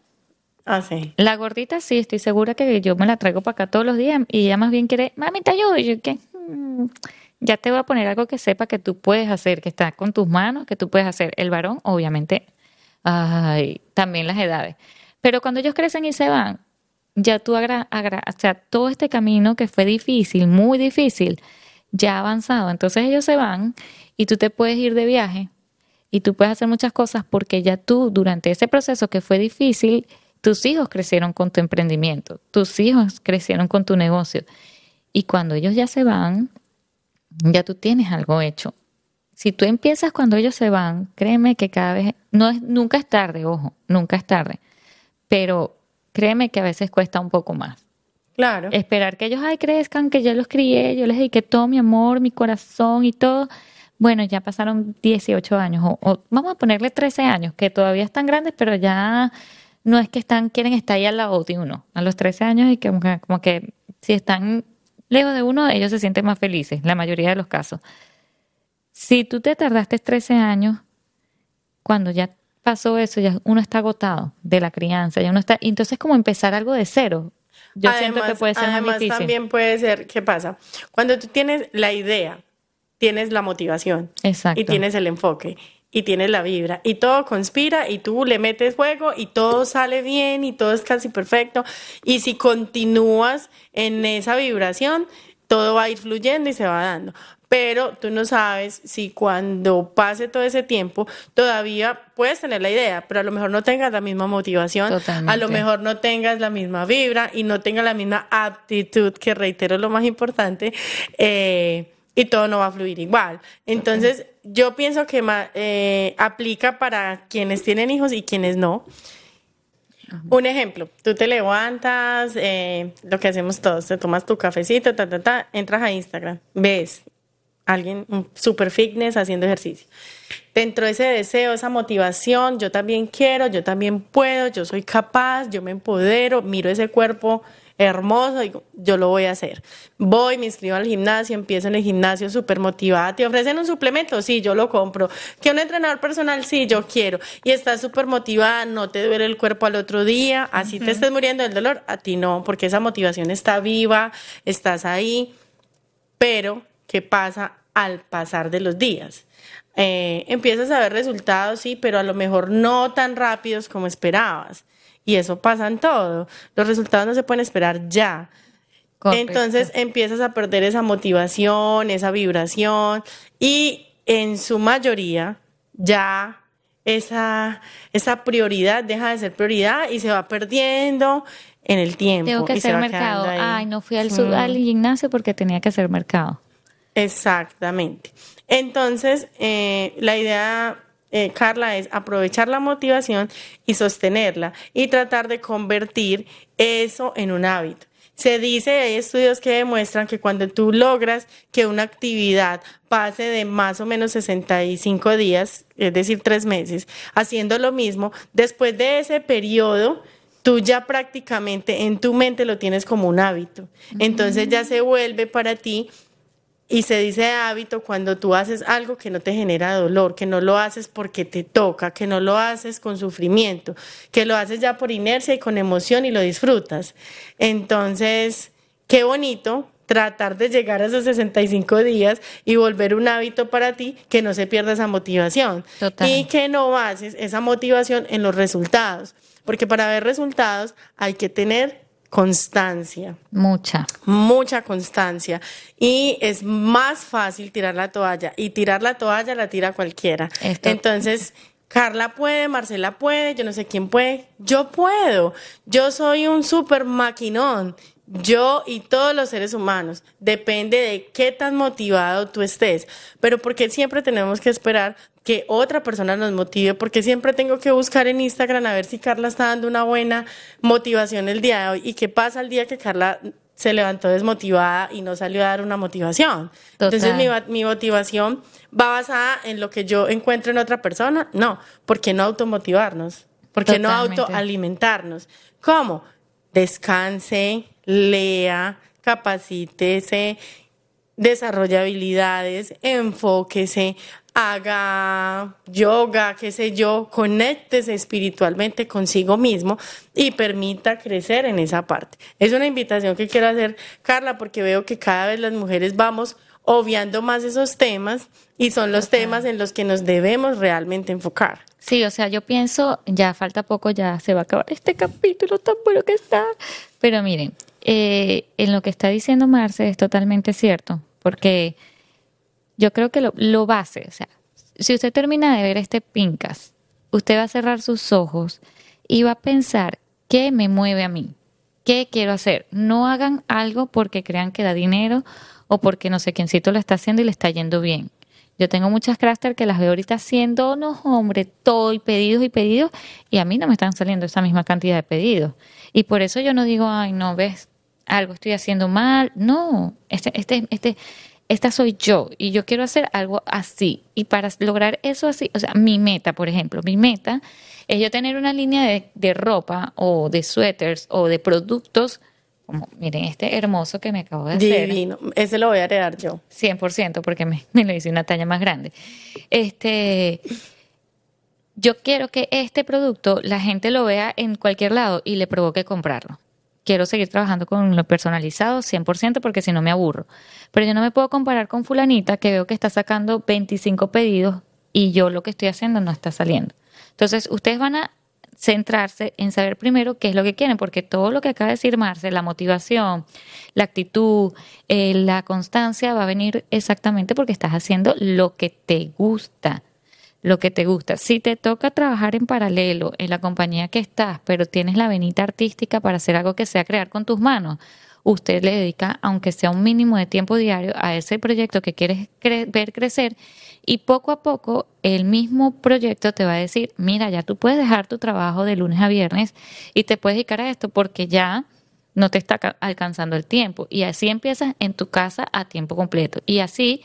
Ah. La gordita sí, estoy segura que yo me la traigo para acá todos los días y ella más bien quiere, mami, te ayudo. Y yo, ¿qué? Mm, ya te voy a poner algo que sepa que tú puedes hacer, que está con tus manos, que tú puedes hacer. El varón, obviamente, ay, también las edades. Pero cuando ellos crecen y se van, ya tú, agra, o sea, todo este camino que fue difícil, muy difícil, ya avanzado. Entonces ellos se van y tú te puedes ir de viaje y tú puedes hacer muchas cosas porque ya tú, durante ese proceso que fue difícil, tus hijos crecieron con tu emprendimiento, tus hijos crecieron con tu negocio. Y cuando ellos ya se van, ya tú tienes algo hecho. Si tú empiezas cuando ellos se van, créeme que cada vez, no es, nunca es tarde, ojo, nunca es tarde. Pero créeme que a veces cuesta un poco más. Claro. Esperar que ellos ay, crezcan, que yo los crié, yo les dediqué todo mi amor, mi corazón y todo. Bueno, ya pasaron 18 años, o, o vamos a ponerle 13 años, que todavía están grandes, pero ya no es que están, quieren estar ahí al lado de uno a los 13 años y que como, que si están lejos de uno, ellos se sienten más felices, la mayoría de los casos. Si tú te tardaste 13 años, cuando ya pasó eso, ya uno está agotado de la crianza, ya uno está, entonces como empezar algo de cero. Yo siento que puede ser más difícil. también puede ser, ¿qué pasa? Cuando tú tienes la idea, tienes la motivación y tienes el enfoque y tienes la vibra. Y todo conspira y tú le metes fuego y todo sale bien y todo es casi perfecto. Y si continúas en esa vibración todo va a ir fluyendo y se va dando. Pero tú no sabes si cuando pase todo ese tiempo todavía puedes tener la idea, pero a lo mejor no tengas la misma motivación, a lo mejor no tengas la misma vibra y no tengas la misma aptitud, que reitero lo más importante, eh, y todo no va a fluir igual. Entonces, yo pienso que eh, aplica para quienes tienen hijos y quienes no. Un ejemplo, tú te levantas, eh, lo que hacemos todos, te tomas tu cafecito, ta, ta, ta, entras a Instagram, ves alguien, un super fitness haciendo ejercicio. Dentro de ese deseo, esa motivación, yo también quiero, yo también puedo, yo soy capaz, yo me empodero, miro ese cuerpo hermoso, digo, yo lo voy a hacer. Voy, me inscribo al gimnasio, empiezo en el gimnasio súper motivada. ¿Te ofrecen un suplemento? Sí, yo lo compro. ¿Que un entrenador personal? Sí, yo quiero. Y estás súper motivada, no te duele el cuerpo al otro día, así te estés muriendo del dolor, a ti no, porque esa motivación está viva, estás ahí. Pero, ¿qué pasa al pasar de los días? Eh, empiezas a ver resultados, sí, pero a lo mejor no tan rápidos como esperabas. Y eso pasa en todo. Los resultados no se pueden esperar ya. Entonces empiezas a perder esa motivación, esa vibración y en su mayoría ya esa, esa prioridad deja de ser prioridad y se va perdiendo en el tiempo. Tengo que hacer mercado. Ay, no fui al, al gimnasio porque tenía que hacer mercado. Exactamente. Entonces, eh, la idea, eh, Carla, es aprovechar la motivación y sostenerla y tratar de convertir eso en un hábito. Se dice, hay estudios que demuestran que cuando tú logras que una actividad pase de más o menos 65 días, es decir, tres meses, haciendo lo mismo, después de ese periodo, tú ya prácticamente en tu mente lo tienes como un hábito. Entonces ya se vuelve para ti y se dice hábito cuando tú haces algo que no te genera dolor, que no lo haces porque te toca, que no lo haces con sufrimiento, que lo haces ya por inercia y con emoción y lo disfrutas. Entonces, qué bonito tratar de llegar a esos 65 días y volver un hábito para ti, que no se pierda esa motivación y que no bases esa motivación en los resultados, porque para ver resultados hay que tener Constancia. Mucha. Mucha constancia. Y es más fácil tirar la toalla. Y tirar la toalla la tira cualquiera. Entonces, Carla puede, Marcela puede, yo no sé quién puede. Yo puedo. Yo soy un super maquinón. Yo y todos los seres humanos. Depende de qué tan motivado tú estés. Pero porque siempre tenemos que esperar que otra persona nos motive, porque siempre tengo que buscar en Instagram a ver si Carla está dando una buena motivación el día de hoy y qué pasa el día que Carla se levantó desmotivada y no salió a dar una motivación. Entonces mi, mi, motivación va basada en lo que yo encuentro en otra persona. No, ¿por qué no automotivarnos? ¿Por qué no autoalimentarnos? ¿Cómo? Descanse, lea, capacítese, desarrolle habilidades, enfóquese, haga yoga, qué sé yo, conéctese espiritualmente consigo mismo y permita crecer en esa parte. Es una invitación que quiero hacer, Carla, porque veo que cada vez las mujeres vamos obviando más esos temas y son los temas en los que nos debemos realmente enfocar. Sí, o sea, yo pienso, ya falta poco, ya se va a acabar este capítulo tan bueno que está, pero miren, eh, en lo que está diciendo Marce es totalmente cierto, porque yo creo que lo, lo base, o sea, si usted termina de ver este pincas, usted va a cerrar sus ojos y va a pensar, ¿qué me mueve a mí? ¿Qué quiero hacer? No hagan algo porque crean que da dinero o porque no sé quiéncito lo está haciendo y le está yendo bien. Yo tengo muchas crafters que las veo ahorita haciendo, no, hombre, todo y pedidos y pedidos, y a mí no me están saliendo esa misma cantidad de pedidos. Y por eso yo no digo, ay, no, ves, algo estoy haciendo mal. No, este, este, este, esta soy yo y yo quiero hacer algo así. Y para lograr eso así, o sea, mi meta, por ejemplo, mi meta es yo tener una línea de, ropa o de suéteres o de productos como, miren, este hermoso que me acabo de hacer. Divino. Ese lo voy a heredar yo. 100%, porque me, me lo hice una talla más grande. Este, yo quiero que este producto la gente lo vea en cualquier lado y le provoque comprarlo quiero seguir trabajando con lo personalizado 100% porque si no me aburro. Pero yo no me puedo comparar con fulanita que veo que está sacando 25 pedidos y yo lo que estoy haciendo no está saliendo. Entonces, ustedes van a centrarse en saber primero qué es lo que quieren, porque todo lo que acaba de decir Marce, la motivación, la actitud, eh, la constancia va a venir exactamente porque estás haciendo lo que te gusta lo que te gusta. Si te toca trabajar en paralelo en la compañía que estás, pero tienes la venita artística para hacer algo que sea crear con tus manos, usted le dedica, aunque sea un mínimo de tiempo diario, a ese proyecto que quieres ver crecer y poco a poco el mismo proyecto te va a decir, mira, ya tú puedes dejar tu trabajo de lunes a viernes y te puedes dedicar a esto porque ya no te está alcanzando el tiempo. Y así empiezas en tu casa a tiempo completo. Y así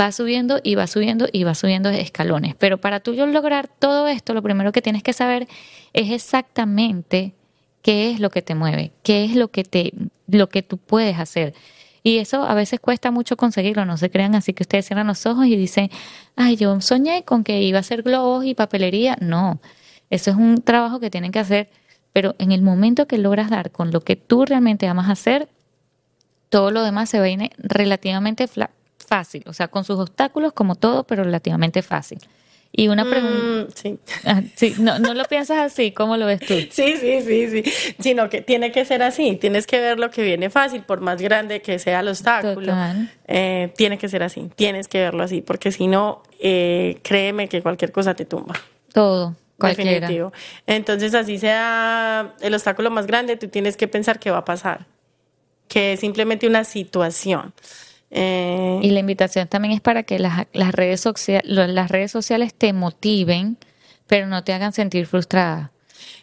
va subiendo y va subiendo y va subiendo escalones. Pero para tú lograr todo esto, lo primero que tienes que saber es exactamente qué es lo que te mueve, qué es lo que te, lo que tú puedes hacer. Y eso a veces cuesta mucho conseguirlo, no se crean así que ustedes cierran los ojos y dicen, ay, yo soñé con que iba a hacer globos y papelería. No, eso es un trabajo que tienen que hacer, pero en el momento que logras dar con lo que tú realmente amas hacer, todo lo demás se viene relativamente fácil, o sea, con sus obstáculos como todo, pero relativamente fácil. Y una pregunta. Mm, ah, sí. no, no lo piensas así, ¿cómo lo ves tú? Sí, sí, sí, sí. Sino que tiene que ser así. Tienes que ver lo que viene fácil, por más grande que sea el obstáculo. Eh, tiene que ser así. Tienes que verlo así, porque si no, eh, créeme que cualquier cosa te tumba. Todo. Cualquiera. Definitivo. Entonces, así sea el obstáculo más grande, tú tienes que pensar qué va a pasar. Que es simplemente una situación. Eh, y la invitación también es para que las, las, redes las redes sociales te motiven, pero no te hagan sentir frustrada.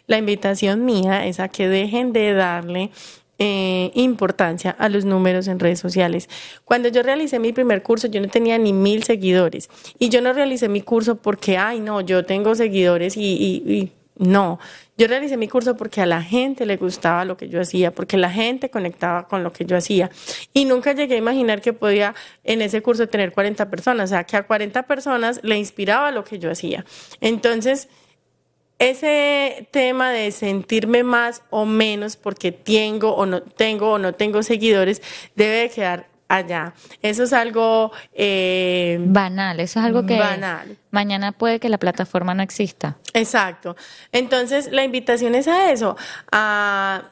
La invitación mía es a que dejen de darle eh, importancia a los números en redes sociales. Cuando yo realicé mi primer curso, yo no tenía ni mil seguidores. Y yo no realicé mi curso porque, ay, no, yo tengo seguidores y no, yo realicé mi curso porque a la gente le gustaba lo que yo hacía, porque la gente conectaba con lo que yo hacía. Y nunca llegué a imaginar que podía en ese curso tener 40 personas, o sea, que a 40 personas le inspiraba lo que yo hacía. Entonces, ese tema de sentirme más o menos porque tengo o no tengo o no tengo seguidores debe quedar allá. Eso es algo eh, banal, eso es algo que banal. mañana puede que la plataforma no exista. Exacto. Entonces, la invitación es a eso, a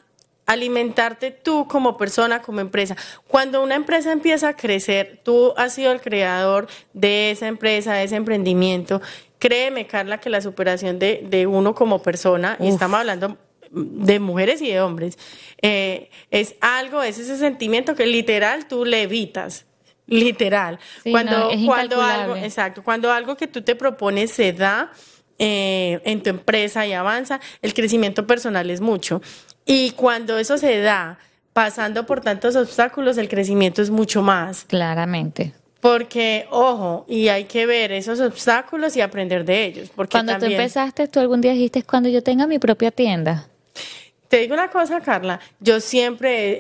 alimentarte tú como persona, como empresa. Cuando una empresa empieza a crecer, tú has sido el creador de esa empresa, de ese emprendimiento. Créeme, Carla, que la superación de, de uno como persona, y estamos hablando de mujeres y de hombres, eh, es algo, es ese sentimiento que literal tú le evitas. Literal. cuando, cuando algo, exacto, cuando algo que tú te propones se da eh, en tu empresa y avanza, el crecimiento personal es mucho. Y cuando eso se da, pasando por tantos obstáculos, el crecimiento es mucho más. Claramente. Porque, ojo, y hay que ver esos obstáculos y aprender de ellos. Porque cuando tú empezaste, tú algún día dijiste, cuando yo tenga mi propia tienda. Te digo una cosa, Carla, yo siempre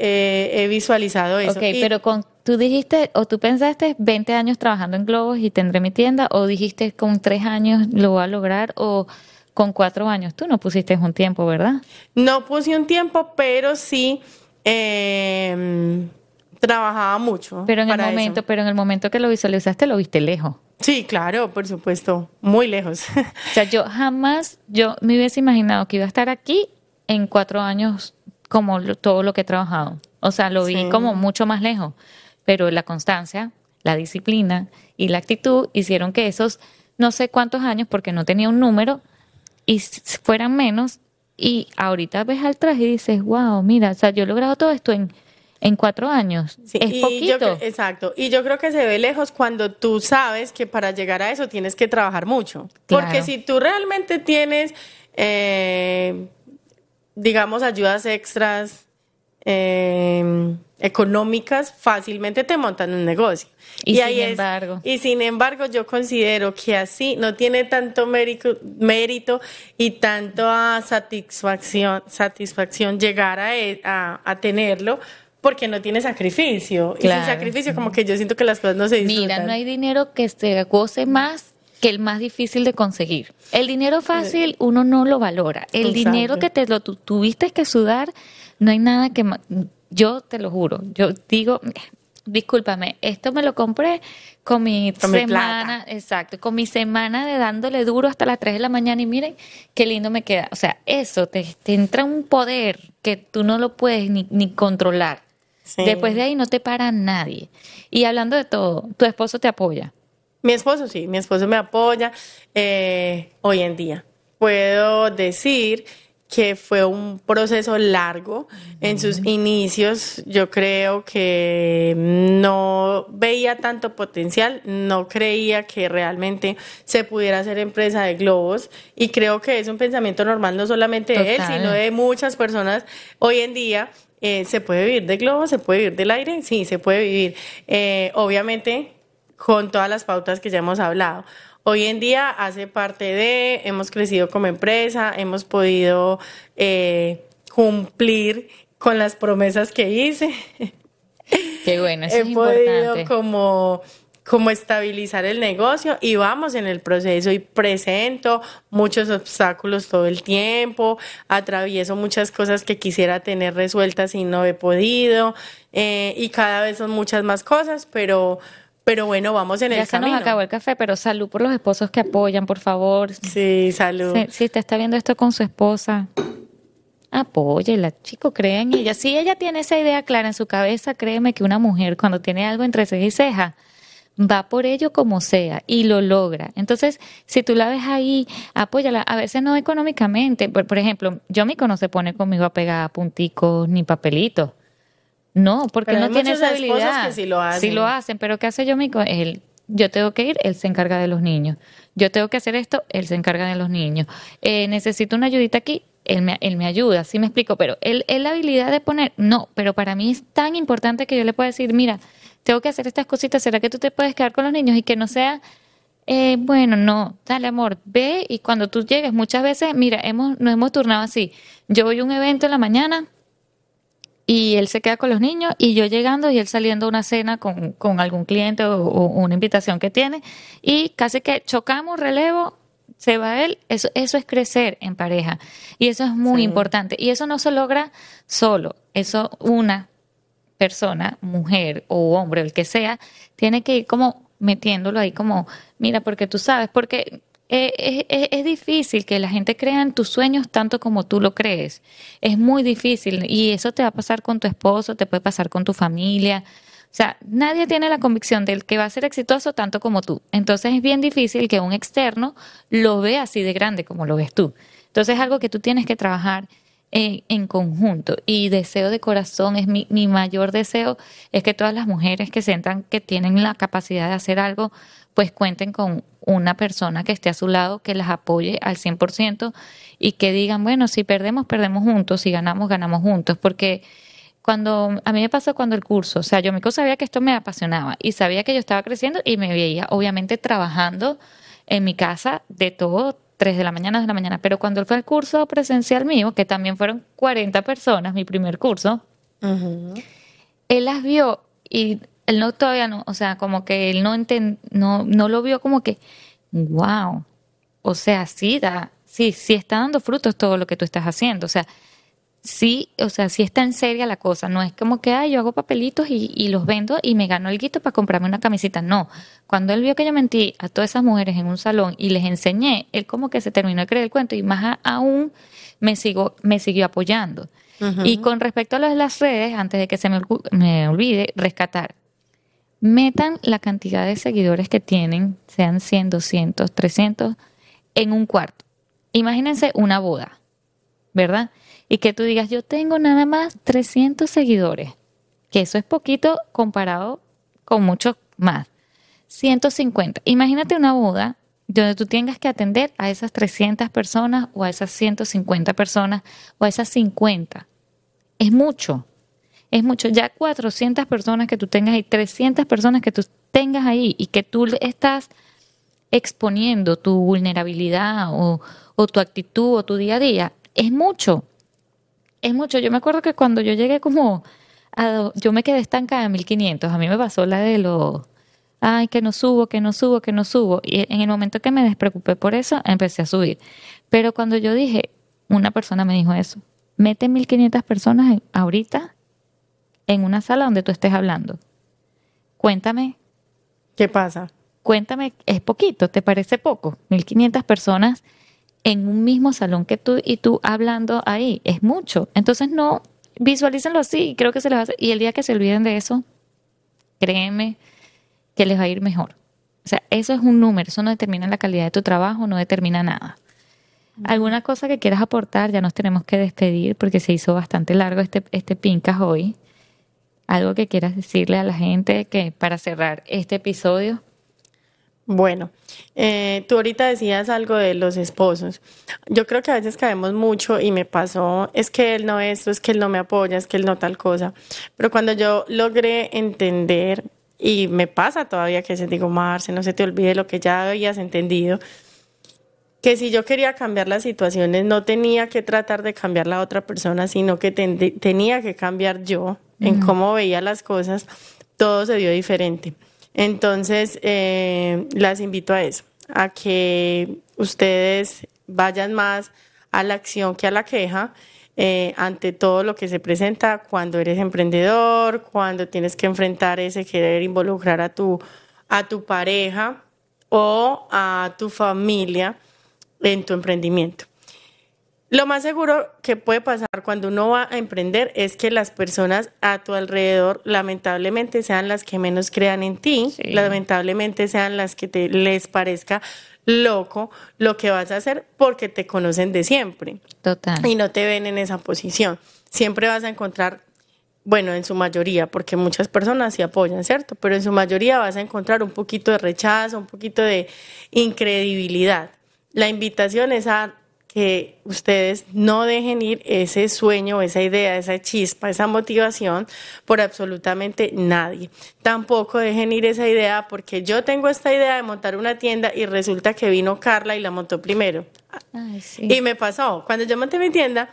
he visualizado eso. Ok, pero con, tú dijiste o tú pensaste 20 años trabajando en globos y tendré mi tienda, o dijiste con tres años lo voy a lograr, o con cuatro años. Tú no pusiste un tiempo, ¿verdad? No puse un tiempo, pero sí em, trabajaba mucho. Pero en el momento, pero en el momento que lo visualizaste, lo viste lejos. Sí, claro, por supuesto, muy lejos. o sea, yo jamás, yo me hubiese imaginado que iba a estar aquí en cuatro años como todo lo que he trabajado. O sea, lo vi como mucho más lejos, pero la constancia, la disciplina y la actitud hicieron que esos no sé cuántos años, porque no tenía un número, y fueran menos, y ahorita ves al traje y dices, wow, mira, o sea, yo he logrado todo esto en, en cuatro años. es poquito. exacto. Y yo creo que se ve lejos cuando tú sabes que para llegar a eso tienes que trabajar mucho. Porque si tú realmente tienes... Eh, digamos, ayudas extras em, económicas, fácilmente te montan un negocio. Y, sin embargo. y sin embargo, yo considero que así no tiene tanto mérito, mérito y tanto satisfacción, satisfacción llegar a, e, a, a tenerlo porque no tiene sacrificio. Y sin sacrificio, como que yo siento que las cosas no se disfrutan. Mira, no hay dinero que se goce más que el más difícil de conseguir. El dinero fácil uno no lo valora. El dinero que te lo tuviste que sudar, no hay nada que yo te lo juro. Yo digo, discúlpame, esto me lo compré con mi semana, exacto, con mi semana de dándole duro hasta las 3 de la mañana y miren qué lindo me queda. O sea, eso te, entra un poder que tú no lo puedes ni, ni controlar. Después de ahí no te para nadie. Y hablando de todo, tu esposo te apoya. Mi esposo sí, mi esposo me apoya eh, hoy en día. Puedo decir que fue un proceso largo. En sus inicios yo creo que no veía tanto potencial, no creía que realmente se pudiera hacer empresa de globos y creo que es un pensamiento normal no solamente de él, sino de muchas personas hoy en día. Eh, ¿Se puede vivir de globos? ¿Se puede vivir del aire? Sí, se puede vivir. Eh, obviamente con todas las pautas que ya hemos hablado. Hoy en día hace parte de, hemos crecido como empresa, hemos podido eh, cumplir con las promesas que hice. Qué bueno, eso He podido como como estabilizar el negocio y vamos en el proceso y presento muchos obstáculos todo el tiempo, atravieso muchas cosas que quisiera tener resueltas y no he podido eh, y cada vez son muchas más cosas, pero pero bueno, vamos en el camino. Ya se nos acabó el café, pero salud por los esposos que apoyan, por favor. Sí, salud. Si, te está viendo esto con su esposa, apóyela, chico, cree en ella. Si ella tiene esa idea clara en su cabeza, créeme que una mujer cuando tiene algo entre ceja y ceja, va por ello como sea y lo logra. Entonces, si tú la ves ahí, apóyala. A veces no económicamente. Por, ejemplo, yo mi no se pone conmigo a pegar punticos ni papelitos. No, porque no tiene esa habilidad. Que sí lo hacen. Sí lo hacen, pero ¿qué hace yo mi él yo tengo que ir, él se encarga de los niños. Yo tengo que hacer esto, él se encarga de los niños. Eh, necesito una ayudita aquí, él me, él me ayuda, sí me explico, pero él, él la habilidad de poner, no, pero para mí es tan importante que yo le pueda decir, mira, tengo que hacer estas cositas, ¿será que tú te puedes quedar con los niños y que no sea, eh, bueno, no, dale amor, ve y cuando tú llegues, muchas veces, mira, hemos, nos hemos turnado así, yo voy a un evento en la mañana y él se queda con los niños y yo llegando y él saliendo a una cena con, con algún cliente o, una invitación que tiene y casi que chocamos, relevo, se va él, eso, eso es crecer en pareja y eso es muy importante y eso no se logra solo, eso una persona, mujer o hombre, el que sea, tiene que ir como metiéndolo ahí como, mira, porque tú sabes, porque es, es, difícil que la gente crea en tus sueños tanto como tú lo crees. Es muy difícil y eso te va a pasar con tu esposo, te puede pasar con tu familia. O sea, nadie tiene la convicción del que va a ser exitoso tanto como tú. Entonces es bien difícil que un externo lo vea así de grande como lo ves tú. Entonces es algo que tú tienes que trabajar en, conjunto. Y deseo de corazón, es mi, mi mayor deseo, es que todas las mujeres que sientan que tienen la capacidad de hacer algo, pues cuenten con una persona que esté a su lado, que las apoye al 100% y que digan, bueno, si perdemos, perdemos juntos, si ganamos, ganamos juntos, porque cuando a mí me pasó cuando el curso, o sea, yo me sabía que esto me apasionaba y sabía que yo estaba creciendo y me veía obviamente trabajando en mi casa de todo 3 de la mañana, de la mañana. Pero cuando él fue al curso presencial mío, que también fueron 40 personas, mi primer curso, él las vio y él no todavía no, o sea, como que él no, no, no lo vio como que, wow, o sea, sí da, sí, sí está dando frutos todo lo que tú estás haciendo. O sea, sí, o sea, sí está en seria la cosa. No es como que, ay, yo hago papelitos y, los vendo y me gano el guito para comprarme una camisita. No. Cuando él vio que yo mentí a todas esas mujeres en un salón y les enseñé, él como que se terminó de creer el cuento y más aún me, sigo, me siguió apoyando. Y con respecto a las redes, antes de que se me, me olvide, rescatar. Metan la cantidad de seguidores que tienen, sean 100, 200, 300, en un cuarto. Imagínense una boda, ¿verdad? y que tú digas, yo tengo nada más 300 seguidores, que eso es poquito comparado con muchos más. 150. Imagínate una boda donde tú tengas que atender a esas 300 personas o a esas 150 personas o a esas 50. Es mucho. Es mucho. Ya 400 personas que tú tengas y 300 personas que tú tengas ahí y que tú estás exponiendo tu vulnerabilidad o, o tu actitud o tu día a día, es mucho es mucho. Yo me acuerdo que cuando yo llegué como, a, yo me quedé estancada en 1500. A mí me pasó la de los, ay, que no subo, que no subo, que no subo. Y en el momento que me despreocupé por eso, empecé a subir. Pero cuando yo dije, una persona me dijo eso, mete 1500 personas ahorita en una sala donde tú estés hablando. Cuéntame. ¿Qué pasa? Cuéntame, es poquito, ¿te parece poco? 1500 personas en un mismo salón que tú y tú hablando ahí. Es mucho. Entonces no, visualícenlo así creo que se les va a hacer. Y el día que se olviden de eso, créeme que les va a ir mejor. O sea, eso es un número, eso no determina la calidad de tu trabajo, no determina nada. ¿Alguna cosa que quieras aportar? Ya nos tenemos que despedir porque se hizo bastante largo este, este Pincas hoy. ¿Algo que quieras decirle a la gente que para cerrar este episodio? Bueno, eh, tú ahorita decías algo de los esposos. Yo creo que a veces caemos mucho y me pasó, es que él no esto, es que él no me apoya, es que él no tal cosa. Pero cuando yo logré entender, y me pasa todavía que se digo, Marce, no se te olvide lo que ya habías entendido, que si yo quería cambiar las situaciones, no tenía que tratar de cambiar la otra persona, sino que tenía que cambiar yo en cómo veía las cosas, todo se dio diferente. Entonces, eh, las invito a eso, a que ustedes vayan más a la acción que a la queja. Eh, ante todo lo que se presenta cuando eres emprendedor, cuando tienes que enfrentar ese querer involucrar a tu, a tu pareja o a tu familia en tu emprendimiento. Lo más seguro que puede pasar cuando uno va a emprender es que las personas a tu alrededor lamentablemente sean las que menos crean en ti, lamentablemente sean las que te les parezca loco lo que vas a hacer porque te conocen de siempre. Total. Y no te ven en esa posición. Siempre vas a encontrar, bueno, en su mayoría, porque muchas personas sí apoyan, ¿cierto? Pero en su mayoría vas a encontrar un poquito de rechazo, un poquito de incredibilidad. La invitación es a que ustedes no dejen ir ese sueño, esa idea, esa chispa, esa motivación por absolutamente nadie. Tampoco dejen ir esa idea porque yo tengo esta idea de montar una tienda y resulta que vino Carla y la montó primero. Y me pasó, cuando yo monté mi tienda,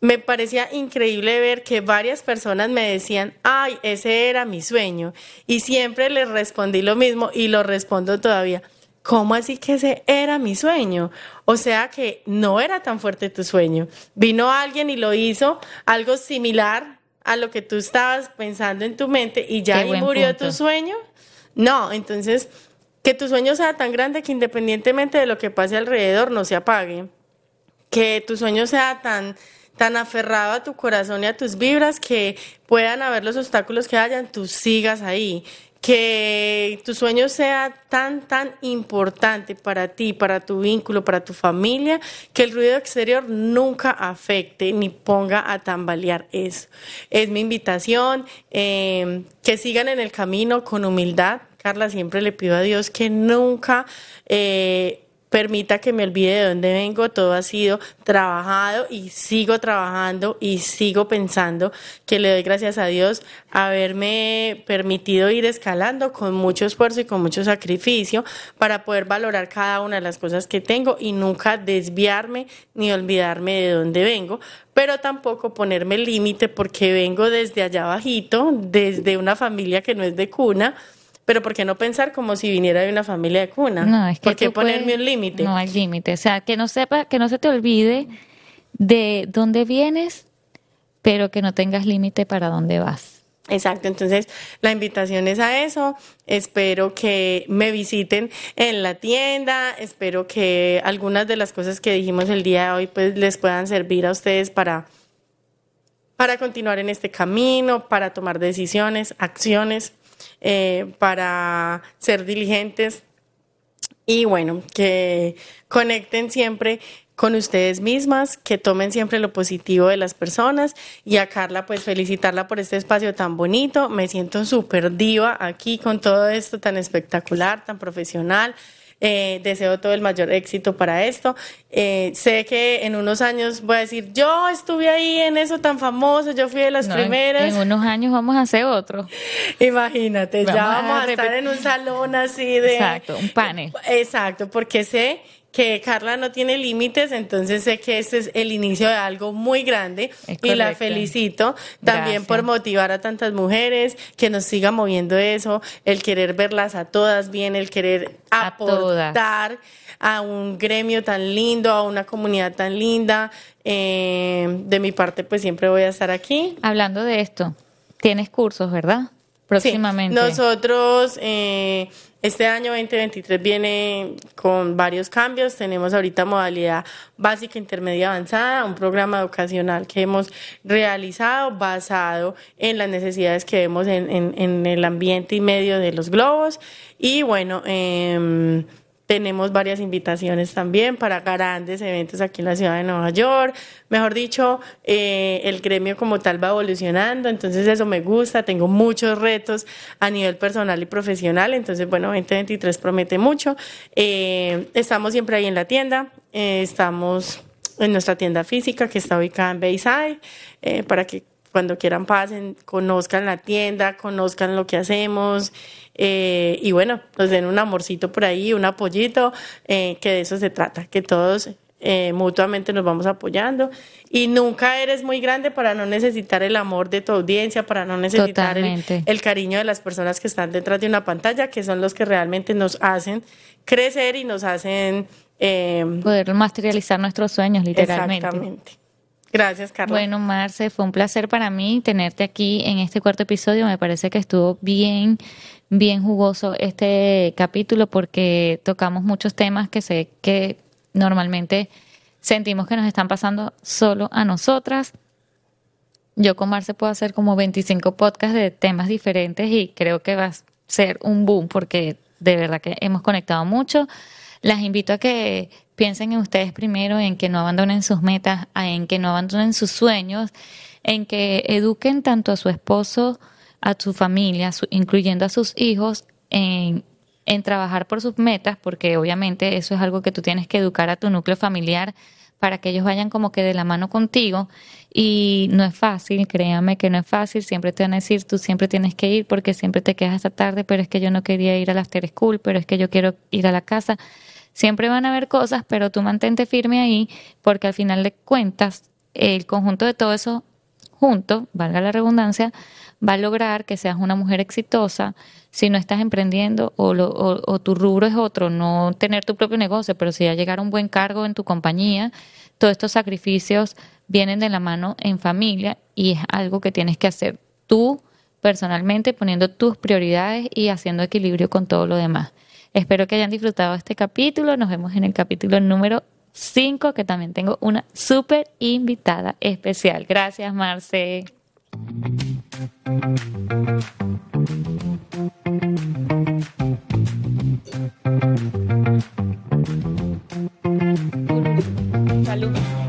me parecía increíble ver que varias personas me decían, ay, ese era mi sueño. Y siempre les respondí lo mismo y lo respondo todavía ¿Cómo así que ese era mi sueño? O sea que no era tan fuerte tu sueño. Vino alguien y lo hizo algo similar a lo que tú estabas pensando en tu mente y ya ahí murió tu sueño. No, entonces que tu sueño sea tan grande que independientemente de lo que pase alrededor no se apague. Que tu sueño sea tan tan aferrado a tu corazón y a tus vibras que puedan haber los obstáculos que hayan, tú sigas ahí que tu sueño sea tan, tan importante para ti, para tu vínculo, para tu familia, que el ruido exterior nunca afecte ni ponga a tambalear eso. Es mi invitación, eh, que sigan en el camino con humildad. Carla, siempre le pido a Dios que nunca eh, permita que me olvide de dónde vengo, todo ha sido trabajado y sigo trabajando y sigo pensando que le doy gracias a Dios haberme permitido ir escalando con mucho esfuerzo y con mucho sacrificio para poder valorar cada una de las cosas que tengo y nunca desviarme ni olvidarme de dónde vengo, pero tampoco ponerme límite porque vengo desde allá bajito, desde una familia que no es de cuna pero ¿por qué no pensar como si viniera de una familia de cuna? No, es que ¿Por qué ponerme un límite? No hay límite, o sea, que no sepa, que no se te olvide de dónde vienes, pero que no tengas límite para dónde vas. Exacto, entonces la invitación es a eso. Espero que me visiten en la tienda. Espero que algunas de las cosas que dijimos el día de hoy pues les puedan servir a ustedes para para continuar en este camino, para tomar decisiones, acciones eh, para ser diligentes. Y bueno, que conecten siempre con ustedes mismas, que tomen siempre lo positivo de las personas. Y a Carla pues felicitarla por este espacio tan bonito, me siento súper diva aquí con todo esto tan espectacular, tan profesional. Eh, deseo todo el mayor éxito para esto. Eh, sé que en unos años voy a decir, yo estuve ahí en eso tan famoso, yo fui de las primeras. En, unos años vamos a hacer otro. Imagínate, ya vamos a estar en un salón así de... Exacto, un panel. Exacto, porque sé que Carla no tiene límites, entonces sé que este es el inicio de algo muy grande y la felicito también por motivar a tantas mujeres, que nos siga moviendo eso, el querer verlas a todas bien, el querer aportar a, un gremio tan lindo, a una comunidad tan linda. Eh, de mi parte, pues siempre voy a estar aquí. Hablando de esto, tienes cursos, ¿verdad? Próximamente. nosotros... Eh, este año 2023 viene con varios cambios. Tenemos ahorita modalidad básica, intermedia, avanzada, un programa educacional que hemos realizado basado en las necesidades que vemos en, el ambiente y medio de los globos. Y bueno, eh, tenemos varias invitaciones también para grandes eventos aquí en la ciudad de Nueva York. Mejor dicho, eh, el gremio como tal va evolucionando, entonces eso me gusta. Tengo muchos retos a nivel personal y profesional, entonces bueno, 2023 promete mucho. Eh, estamos siempre ahí en la tienda, eh, estamos en nuestra tienda física que está ubicada en Bayside, para que cuando quieran pasen, conozcan la tienda, conozcan lo que hacemos eh, y bueno, nos den un amorcito por ahí, un apoyito, eh, que de eso se trata, que todos eh, mutuamente nos vamos apoyando y nunca eres muy grande para no necesitar el amor de tu audiencia, para no necesitar el, el, cariño de las personas que están detrás de una pantalla, que son los que realmente nos hacen crecer y nos hacen... Poder materializar nuestros sueños, literalmente. Exactamente. Gracias, Carla. Bueno, Marce, fue un placer para mí tenerte aquí en este cuarto episodio. Me parece que estuvo bien, bien jugoso este capítulo porque tocamos muchos temas que sé que normalmente sentimos que nos están pasando solo a nosotras. Yo con Marce puedo hacer como 25 podcasts de temas diferentes y creo que va a ser un boom porque de verdad que hemos conectado mucho. Las invito a que piensen en ustedes primero, en que no abandonen sus metas, en que no abandonen sus sueños, en que eduquen tanto a su esposo, a su familia, incluyendo a sus hijos, en, en trabajar por sus metas, porque obviamente eso es algo que tú tienes que educar a tu núcleo familiar para que ellos vayan como que de la mano contigo. Y no es fácil, créame que no es fácil. Siempre te van a decir, tú siempre tienes que ir porque siempre te quedas hasta tarde, pero es que yo no quería ir a la after school, pero es que yo quiero ir a la casa. Siempre van a haber cosas, pero tú mantente firme ahí porque al final de cuentas el conjunto de todo eso junto, valga la redundancia, va a lograr que seas una mujer exitosa si no estás emprendiendo o, o, tu rubro es otro, no tener tu propio negocio, pero si ya llegar un buen cargo en tu compañía, todos estos sacrificios vienen de la mano en familia y es algo que tienes que hacer tú personalmente poniendo tus prioridades y haciendo equilibrio con todo lo demás. Espero que hayan disfrutado este capítulo. Nos vemos en el capítulo número 5, que también tengo una súper invitada especial. Gracias, Marce. Salud.